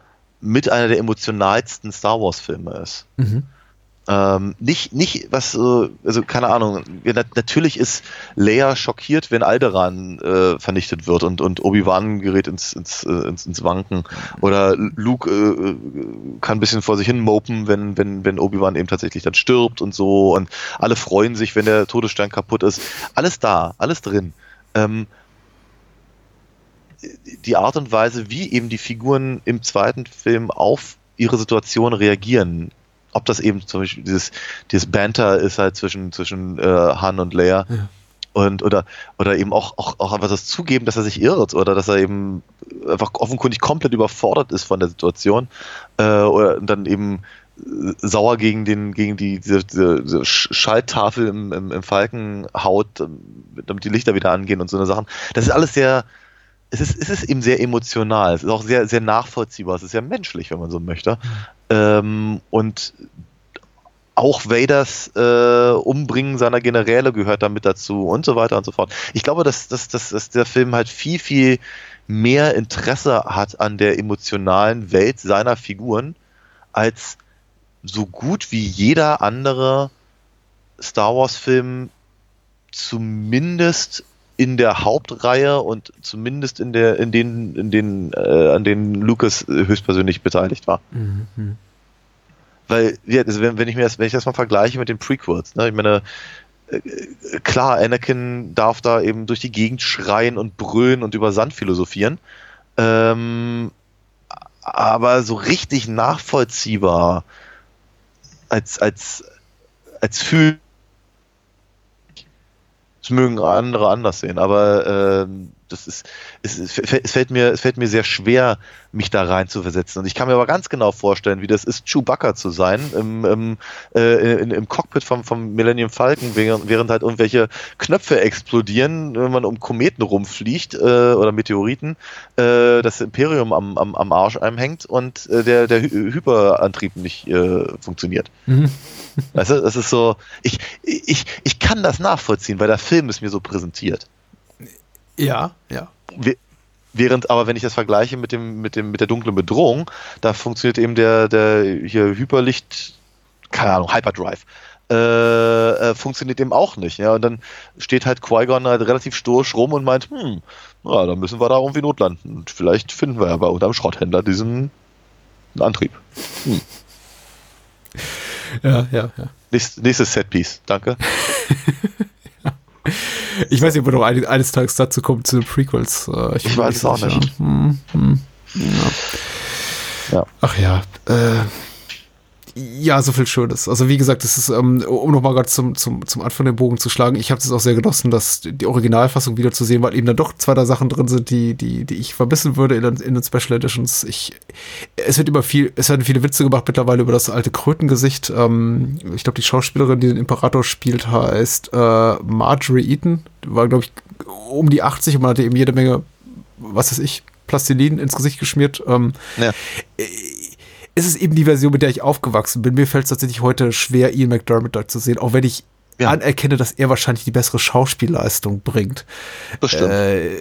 mit einer der emotionalsten Star Wars Filme ist. Mhm. Ähm, nicht, nicht, was, äh, also keine Ahnung, natürlich ist Leia schockiert, wenn Alderan äh, vernichtet wird und, und Obi-Wan gerät ins, ins, äh, ins, ins Wanken. Oder Luke äh, äh, kann ein bisschen vor sich hin mopen, wenn, wenn, wenn Obi-Wan eben tatsächlich dann stirbt und so. Und alle freuen sich, wenn der Todesstern kaputt ist. Alles da, alles drin. Ähm, die Art und Weise, wie eben die Figuren im zweiten Film auf ihre Situation reagieren, ob das eben zum Beispiel dieses, dieses Banter ist halt zwischen, zwischen äh, Han und Leia. Ja. Und, oder, oder eben auch, auch, auch einfach das Zugeben, dass er sich irrt oder dass er eben einfach offenkundig komplett überfordert ist von der Situation. Äh, oder dann eben äh, sauer gegen den, gegen die, diese, diese, diese Sch- Schalttafel im, im, im Falken haut, damit die Lichter wieder angehen und so eine Sachen. Das ist alles sehr, es ist, es ist eben sehr emotional, es ist auch sehr, sehr nachvollziehbar, es ist ja menschlich, wenn man so möchte. Ähm, und auch Vaders äh, Umbringen seiner Generäle gehört damit dazu und so weiter und so fort. Ich glaube, dass, dass, dass, dass der Film halt viel, viel mehr Interesse hat an der emotionalen Welt seiner Figuren als so gut wie jeder andere Star Wars-Film zumindest in der Hauptreihe und zumindest in der in den in den äh, an denen Lucas höchstpersönlich beteiligt war. Mhm. Weil ja, also wenn, wenn ich mir das wenn ich das mal vergleiche mit den Prequels, ne, ich meine äh, klar, Anakin darf da eben durch die Gegend schreien und brüllen und über Sand philosophieren. Ähm, aber so richtig nachvollziehbar als, als, als Fühl das mögen andere anders sehen, aber ähm, das ist, es, es, fällt mir, es fällt mir sehr schwer, mich da rein zu versetzen. Und ich kann mir aber ganz genau vorstellen, wie das ist, Chewbacca zu sein im, im, äh, in, im Cockpit vom, vom Millennium Falcon, während, während halt irgendwelche Knöpfe explodieren, wenn man um Kometen rumfliegt äh, oder Meteoriten, äh, das Imperium am, am, am Arsch einem hängt und äh, der, der Hyperantrieb nicht äh, funktioniert. Mhm. Weißt du, das ist so, ich, ich, ich kann das nachvollziehen, weil der Film ist mir so präsentiert. Ja, ja. Während aber, wenn ich das vergleiche mit dem, mit dem, mit der dunklen Bedrohung, da funktioniert eben der, der hier Hyperlicht, keine Ahnung, Hyperdrive, äh, äh, funktioniert eben auch nicht. Ja? Und dann steht halt Qui-Gon halt relativ stoisch rum und meint, hm, ja, dann müssen wir da irgendwie notlanden. Und vielleicht finden wir ja bei unserem Schrotthändler diesen Antrieb. Hm. Ja, ja, ja. Nächstes, nächstes Setpiece, danke. Ich weiß nicht, ob wir noch eines Tages dazu kommen zu den Prequels. Äh, ich, ich weiß es auch nicht. Hm, hm, ja. Ja. Ach ja. Äh, ja, so viel Schönes. Also wie gesagt, das ist, ähm, um nochmal gerade zum, zum, zum Anfang den Bogen zu schlagen, ich habe es auch sehr genossen, dass die Originalfassung wiederzusehen, weil eben dann doch zwei, drei Sachen drin sind, die, die, die ich vermissen würde in, in den Special Editions. Ich, es wird immer viel, es werden viele Witze gemacht mittlerweile über das alte Krötengesicht. Ähm, ich glaube, die Schauspielerin, die den Imperator spielt, heißt äh, Marjorie Eaton. War, glaube ich, um die 80 und man hatte eben jede Menge, was weiß ich, Plastilin ins Gesicht geschmiert. Ähm, ja. Äh, ist es eben die Version, mit der ich aufgewachsen bin. Mir fällt es tatsächlich heute schwer, Ian McDermott da zu sehen, auch wenn ich ja. anerkenne, dass er wahrscheinlich die bessere Schauspielleistung bringt. Bestimmt. Äh,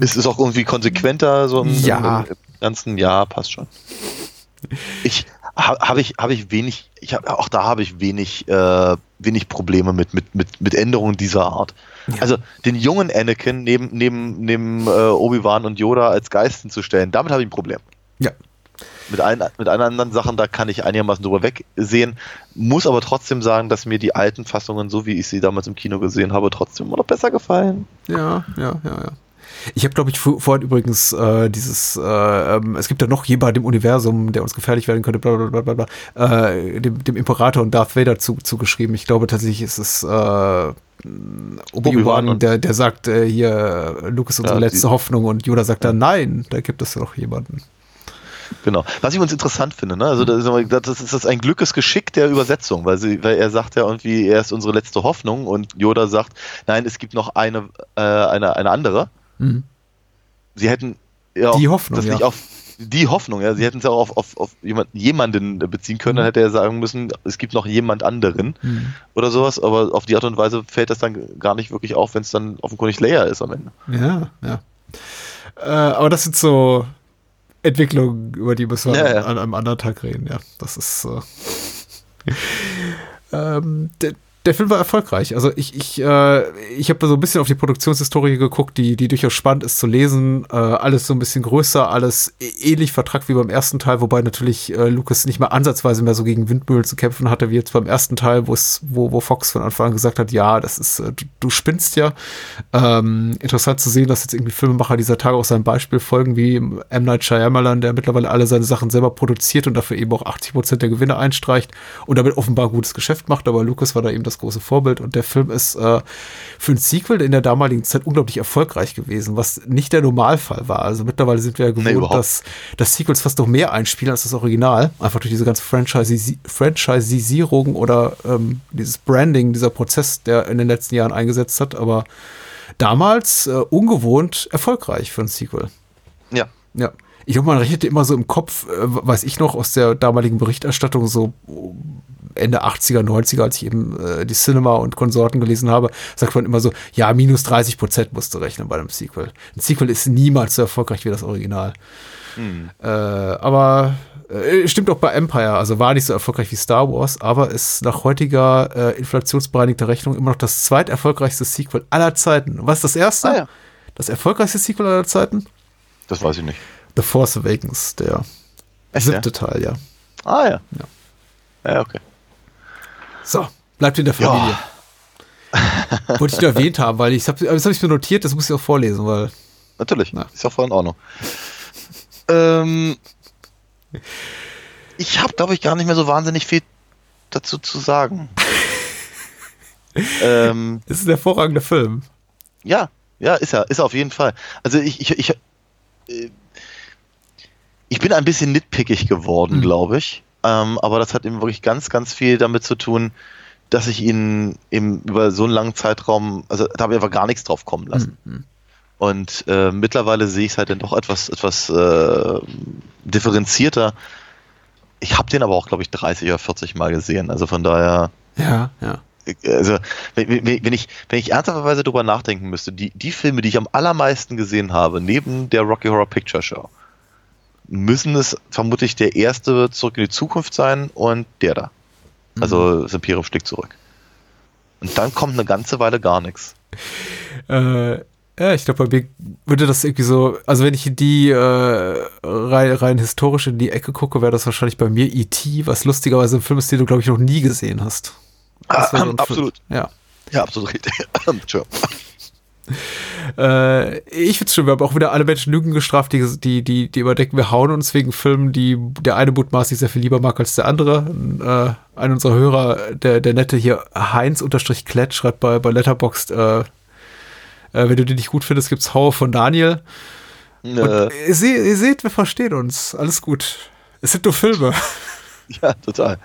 es ist auch irgendwie konsequenter, so im, ja. im ganzen Jahr, passt schon. Ich habe ich, hab ich wenig, ich hab, auch da habe ich wenig, äh, wenig Probleme mit, mit, mit, mit Änderungen dieser Art. Ja. Also den jungen Anakin neben, neben, neben äh, Obi-Wan und Yoda als Geisten zu stellen, damit habe ich ein Problem. Ja, mit, ein, mit allen anderen Sachen, da kann ich einigermaßen drüber wegsehen, muss aber trotzdem sagen, dass mir die alten Fassungen, so wie ich sie damals im Kino gesehen habe, trotzdem immer noch besser gefallen. Ja, ja, ja, ja. Ich habe, glaube ich, vorhin übrigens äh, dieses, äh, ähm, es gibt da noch jemand im Universum, der uns gefährlich werden könnte, bla bla bla bla, äh, dem, dem Imperator und Darth Vader zu, zugeschrieben. Ich glaube tatsächlich ist es äh, Obi-Wan, der, der sagt äh, hier, Luke ist unsere ja, letzte Hoffnung und Yoda sagt ja. dann, nein, da gibt es noch jemanden. Genau. Was ich uns interessant finde, ne? also das ist, das ist ein Glückesgeschick der Übersetzung, weil, sie, weil er sagt ja irgendwie, er ist unsere letzte Hoffnung und Yoda sagt, nein, es gibt noch eine, äh, eine, eine andere. Mhm. Sie hätten ja die Hoffnung, das nicht ja. auf die Hoffnung, ja. Sie hätten es ja auch auf, auf, auf jemand, jemanden beziehen können, mhm. dann hätte er sagen müssen, es gibt noch jemand anderen mhm. oder sowas, aber auf die Art und Weise fällt das dann gar nicht wirklich auf, wenn es dann offenkundig Leia ist am Ende. Ja, ja. Äh, aber das sind so, Entwicklung, über die müssen wir ja, ja. an einem anderen Tag reden, ja. Das ist. Äh, ähm, der Film war erfolgreich. Also ich, ich, äh, ich habe so ein bisschen auf die Produktionshistorie geguckt, die, die durchaus spannend ist zu lesen. Äh, alles so ein bisschen größer, alles ähnlich vertrackt wie beim ersten Teil, wobei natürlich äh, Lucas nicht mal ansatzweise mehr so gegen Windmühlen zu kämpfen hatte, wie jetzt beim ersten Teil, wo, wo Fox von Anfang an gesagt hat, ja, das ist, äh, du, du spinnst ja. Ähm, interessant zu sehen, dass jetzt irgendwie Filmemacher dieser Tage auch seinem Beispiel folgen, wie M. Night Shyamalan, der mittlerweile alle seine Sachen selber produziert und dafür eben auch 80 Prozent der Gewinne einstreicht und damit offenbar gutes Geschäft macht, aber Lucas war da eben das das große Vorbild. Und der Film ist äh, für ein Sequel in der damaligen Zeit unglaublich erfolgreich gewesen, was nicht der Normalfall war. Also mittlerweile sind wir ja gewohnt, nee, dass, dass Sequels fast noch mehr einspielen als das Original. Einfach durch diese ganze Franchisierung oder ähm, dieses Branding, dieser Prozess, der in den letzten Jahren eingesetzt hat. Aber damals äh, ungewohnt erfolgreich für ein Sequel. Ja. Ja. Ich glaube, man rechnete immer so im Kopf, äh, weiß ich noch, aus der damaligen Berichterstattung so Ende 80er, 90er, als ich eben äh, die Cinema und Konsorten gelesen habe, sagt man immer so, ja, minus 30 Prozent musst du rechnen bei einem Sequel. Ein Sequel ist niemals so erfolgreich wie das Original. Hm. Äh, aber äh, stimmt auch bei Empire, also war nicht so erfolgreich wie Star Wars, aber ist nach heutiger äh, inflationsbereinigter Rechnung immer noch das zweiterfolgreichste Sequel aller Zeiten. Was ist das erste? Ah, ja. Das erfolgreichste Sequel aller Zeiten? Das weiß ich nicht. The Force Awakens, der Echt, siebte Teil, ja. Ah ja. Ja, okay. So, bleibt in der Familie. Wollte ich nur erwähnt haben, weil ich habe das habe ich mir notiert, das muss ich auch vorlesen, weil Natürlich. Na. Ist ja voll in Ordnung. ähm, ich habe, glaube ich, gar nicht mehr so wahnsinnig viel dazu zu sagen. ähm, es ist ein hervorragender Film. ja, ja, ist er, ist er auf jeden Fall. Also ich, ich, ich, äh, ich bin ein bisschen nitpickig geworden, Mhm. glaube ich. Ähm, aber das hat eben wirklich ganz, ganz viel damit zu tun, dass ich ihn eben über so einen langen Zeitraum, also da habe ich einfach gar nichts drauf kommen lassen. Mhm. Und äh, mittlerweile sehe ich es halt dann doch etwas, etwas äh, differenzierter. Ich habe den aber auch, glaube ich, 30 oder 40 Mal gesehen. Also von daher, Ja, ja. also wenn, wenn, ich, wenn ich ernsthafterweise drüber nachdenken müsste, die, die Filme, die ich am allermeisten gesehen habe, neben der Rocky Horror Picture Show, müssen es vermutlich der erste Zurück in die Zukunft sein und der da. Also das Imperium schlägt zurück. Und dann kommt eine ganze Weile gar nichts. Äh, ja, ich glaube, bei mir würde das irgendwie so, also wenn ich die äh, rein, rein historisch in die Ecke gucke, wäre das wahrscheinlich bei mir E.T., was lustigerweise ein Film ist, den du, glaube ich, noch nie gesehen hast. So Film. absolut. Ja. Ja, absolut richtig. Entschuldigung. Äh, ich find's schön, wir haben auch wieder alle Menschen Lügen gestraft, die, die, die, die überdecken, wir hauen uns wegen Filmen, die der eine mutmaßlich sehr viel lieber mag als der andere. Äh, ein unserer Hörer, der, der nette hier, Heinz-Klett, schreibt bei, bei Letterboxd, äh, äh, wenn du die nicht gut findest, gibt's Hauer von Daniel. Und ihr, seht, ihr seht, wir verstehen uns. Alles gut. Es sind nur Filme. ja, total.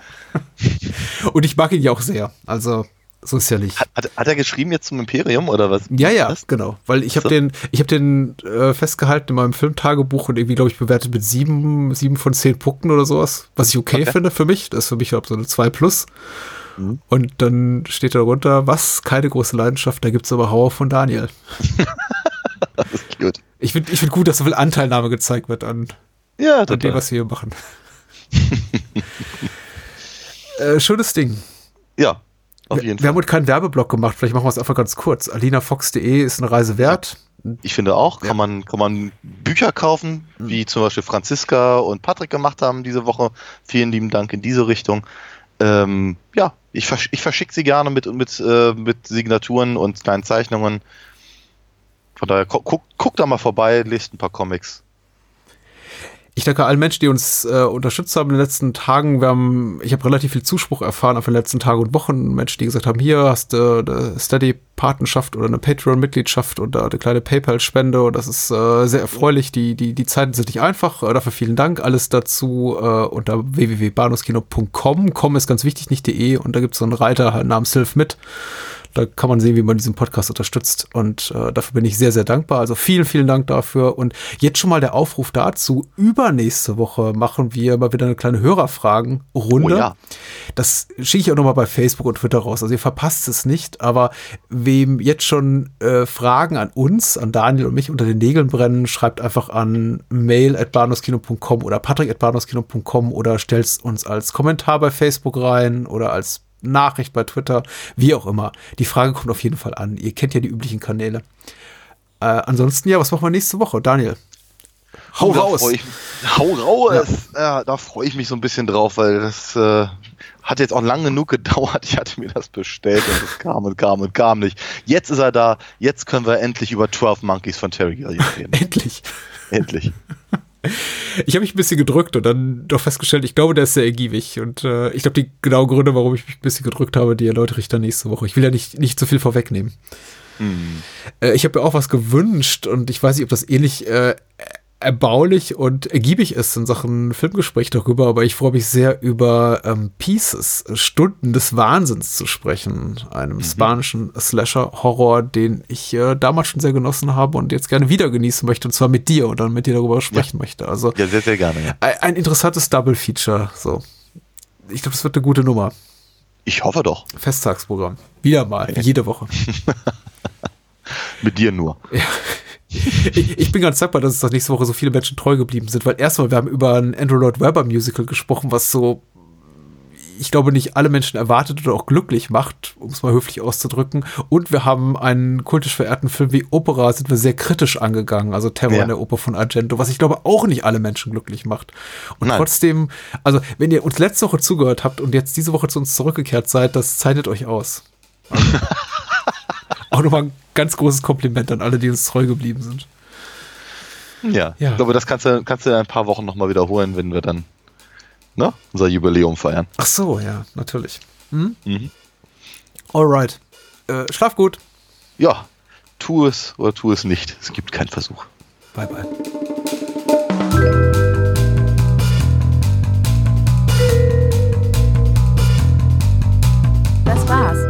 Und ich mag ihn ja auch sehr. Also, so ist ja nicht. Hat, hat, hat er geschrieben jetzt zum Imperium oder was? Ja, ja, Was? genau. Weil ich habe So. den, ich habe den äh, festgehalten in meinem Filmtagebuch und irgendwie, glaube ich, bewertet mit sieben, sieben von zehn Punkten oder sowas, was ich okay, Okay. finde für mich. Das ist für mich glaub, so eine 2 plus. Mhm. Und dann steht da drunter, was? Keine große Leidenschaft, da gibt's aber Hauer von Daniel. Das ist cute. Ich finde ich find gut, dass so viel Anteilnahme gezeigt wird an, Ja, an dem, was wir hier machen. äh, schönes Ding. Ja, auf Wir, jeden wir haben Fall. heute keinen Werbeblock gemacht, vielleicht machen wir es einfach ganz kurz. alinafox.de ist eine Reise wert. Ich finde auch, kann, Ja. man, kann man Bücher kaufen, wie zum Beispiel Franziska und Patrick gemacht haben diese Woche. Vielen lieben Dank in diese Richtung. Ähm, ja, ich, versch ich verschicke sie gerne mit, mit, äh, mit Signaturen und kleinen Zeichnungen. Von daher, gu guck, guck da mal vorbei, lest ein paar Comics. Ich danke allen Menschen, die uns äh, unterstützt haben in den letzten Tagen. Wir haben, ich habe relativ viel Zuspruch erfahren auf den letzten Tagen und Wochen. Menschen, die gesagt haben, hier hast du eine Steady-Patenschaft oder eine Patreon-Mitgliedschaft oder eine kleine PayPal-Spende. Und das ist äh, sehr erfreulich. Die, die, die Zeiten sind nicht einfach. Äh, dafür vielen Dank. Alles dazu äh, unter www.bahnhofskino.com. Com ist ganz wichtig, nicht de. Und da gibt es so einen Reiter namens Hilf mit. Da kann man sehen, wie man diesen Podcast unterstützt. Und äh, dafür bin ich sehr, sehr dankbar. Also vielen, vielen Dank dafür. Und jetzt schon mal der Aufruf dazu. Übernächste Woche machen wir mal wieder eine kleine Hörerfragen-Runde. Oh ja. Das schicke ich auch nochmal bei Facebook und Twitter raus. Also ihr verpasst es nicht. Aber wem jetzt schon äh, Fragen an uns, an Daniel und mich unter den Nägeln brennen, schreibt einfach an mail.bahnhofskino.com oder patrick.bahnhofskino.com oder stellt uns als Kommentar bei Facebook rein oder als Nachricht bei Twitter, wie auch immer. Die Frage kommt auf jeden Fall an. Ihr kennt ja die üblichen Kanäle. Äh, ansonsten, ja, was machen wir nächste Woche? Daniel. Hau Da raus! Ich, hau raus! Ja. da freue ich mich so ein bisschen drauf, weil das äh, hat jetzt auch lang genug gedauert. Ich hatte mir das bestellt und es kam und kam und kam nicht. Jetzt ist er da. Jetzt können wir endlich über 12 Monkeys von Terry Gilliam reden. Endlich. endlich. Ich habe mich ein bisschen gedrückt und dann doch festgestellt, ich glaube, der ist sehr ergiebig. Und äh, ich glaube, die genauen Gründe, warum ich mich ein bisschen gedrückt habe, die erläutere ich dann nächste Woche. Ich will ja nicht, nicht zu viel vorwegnehmen. Hm. Äh, ich habe mir auch was gewünscht und ich weiß nicht, ob das ähnlich äh, erbaulich und ergiebig ist in Sachen Filmgespräch darüber, aber ich freue mich sehr über ähm, Pieces, Stunden des Wahnsinns zu sprechen, einem mhm. spanischen Slasher-Horror, den ich äh, damals schon sehr genossen habe und jetzt gerne wieder genießen möchte, und zwar mit dir und dann mit dir darüber sprechen ja. möchte. Also ja, sehr, sehr gerne. Ja. Ein, ein interessantes Double-Feature. So, ich glaube, das wird eine gute Nummer. Ich hoffe doch. Festtagsprogramm. Wieder mal, jede Woche. mit dir nur. Ja ich, ich, bin ganz dankbar, dass es doch nächste Woche so viele Menschen treu geblieben sind, weil erstmal, wir haben über ein Andrew Lloyd Webber Musical gesprochen, was so, ich glaube, nicht alle Menschen erwartet oder auch glücklich macht, um es mal höflich auszudrücken. Und wir haben einen kultisch verehrten Film wie Opera, sind wir sehr kritisch angegangen, also Terror ja. in der Oper von Argento, was ich glaube auch nicht alle Menschen glücklich macht. Und Nein. trotzdem, also wenn ihr uns letzte Woche zugehört habt und jetzt diese Woche zu uns zurückgekehrt seid, das zeichnet euch aus. Auch nochmal ein ganz großes Kompliment an alle, die uns treu geblieben sind. Ja, ja. ich glaube, das kannst du, kannst du in ein paar Wochen nochmal wiederholen, wenn wir dann ne, unser Jubiläum feiern. Ach so, ja, natürlich. Hm? Mhm. Alright. Äh, schlaf gut. Ja, tu es oder tu es nicht. Es gibt keinen Versuch. Bye, bye. Das war's.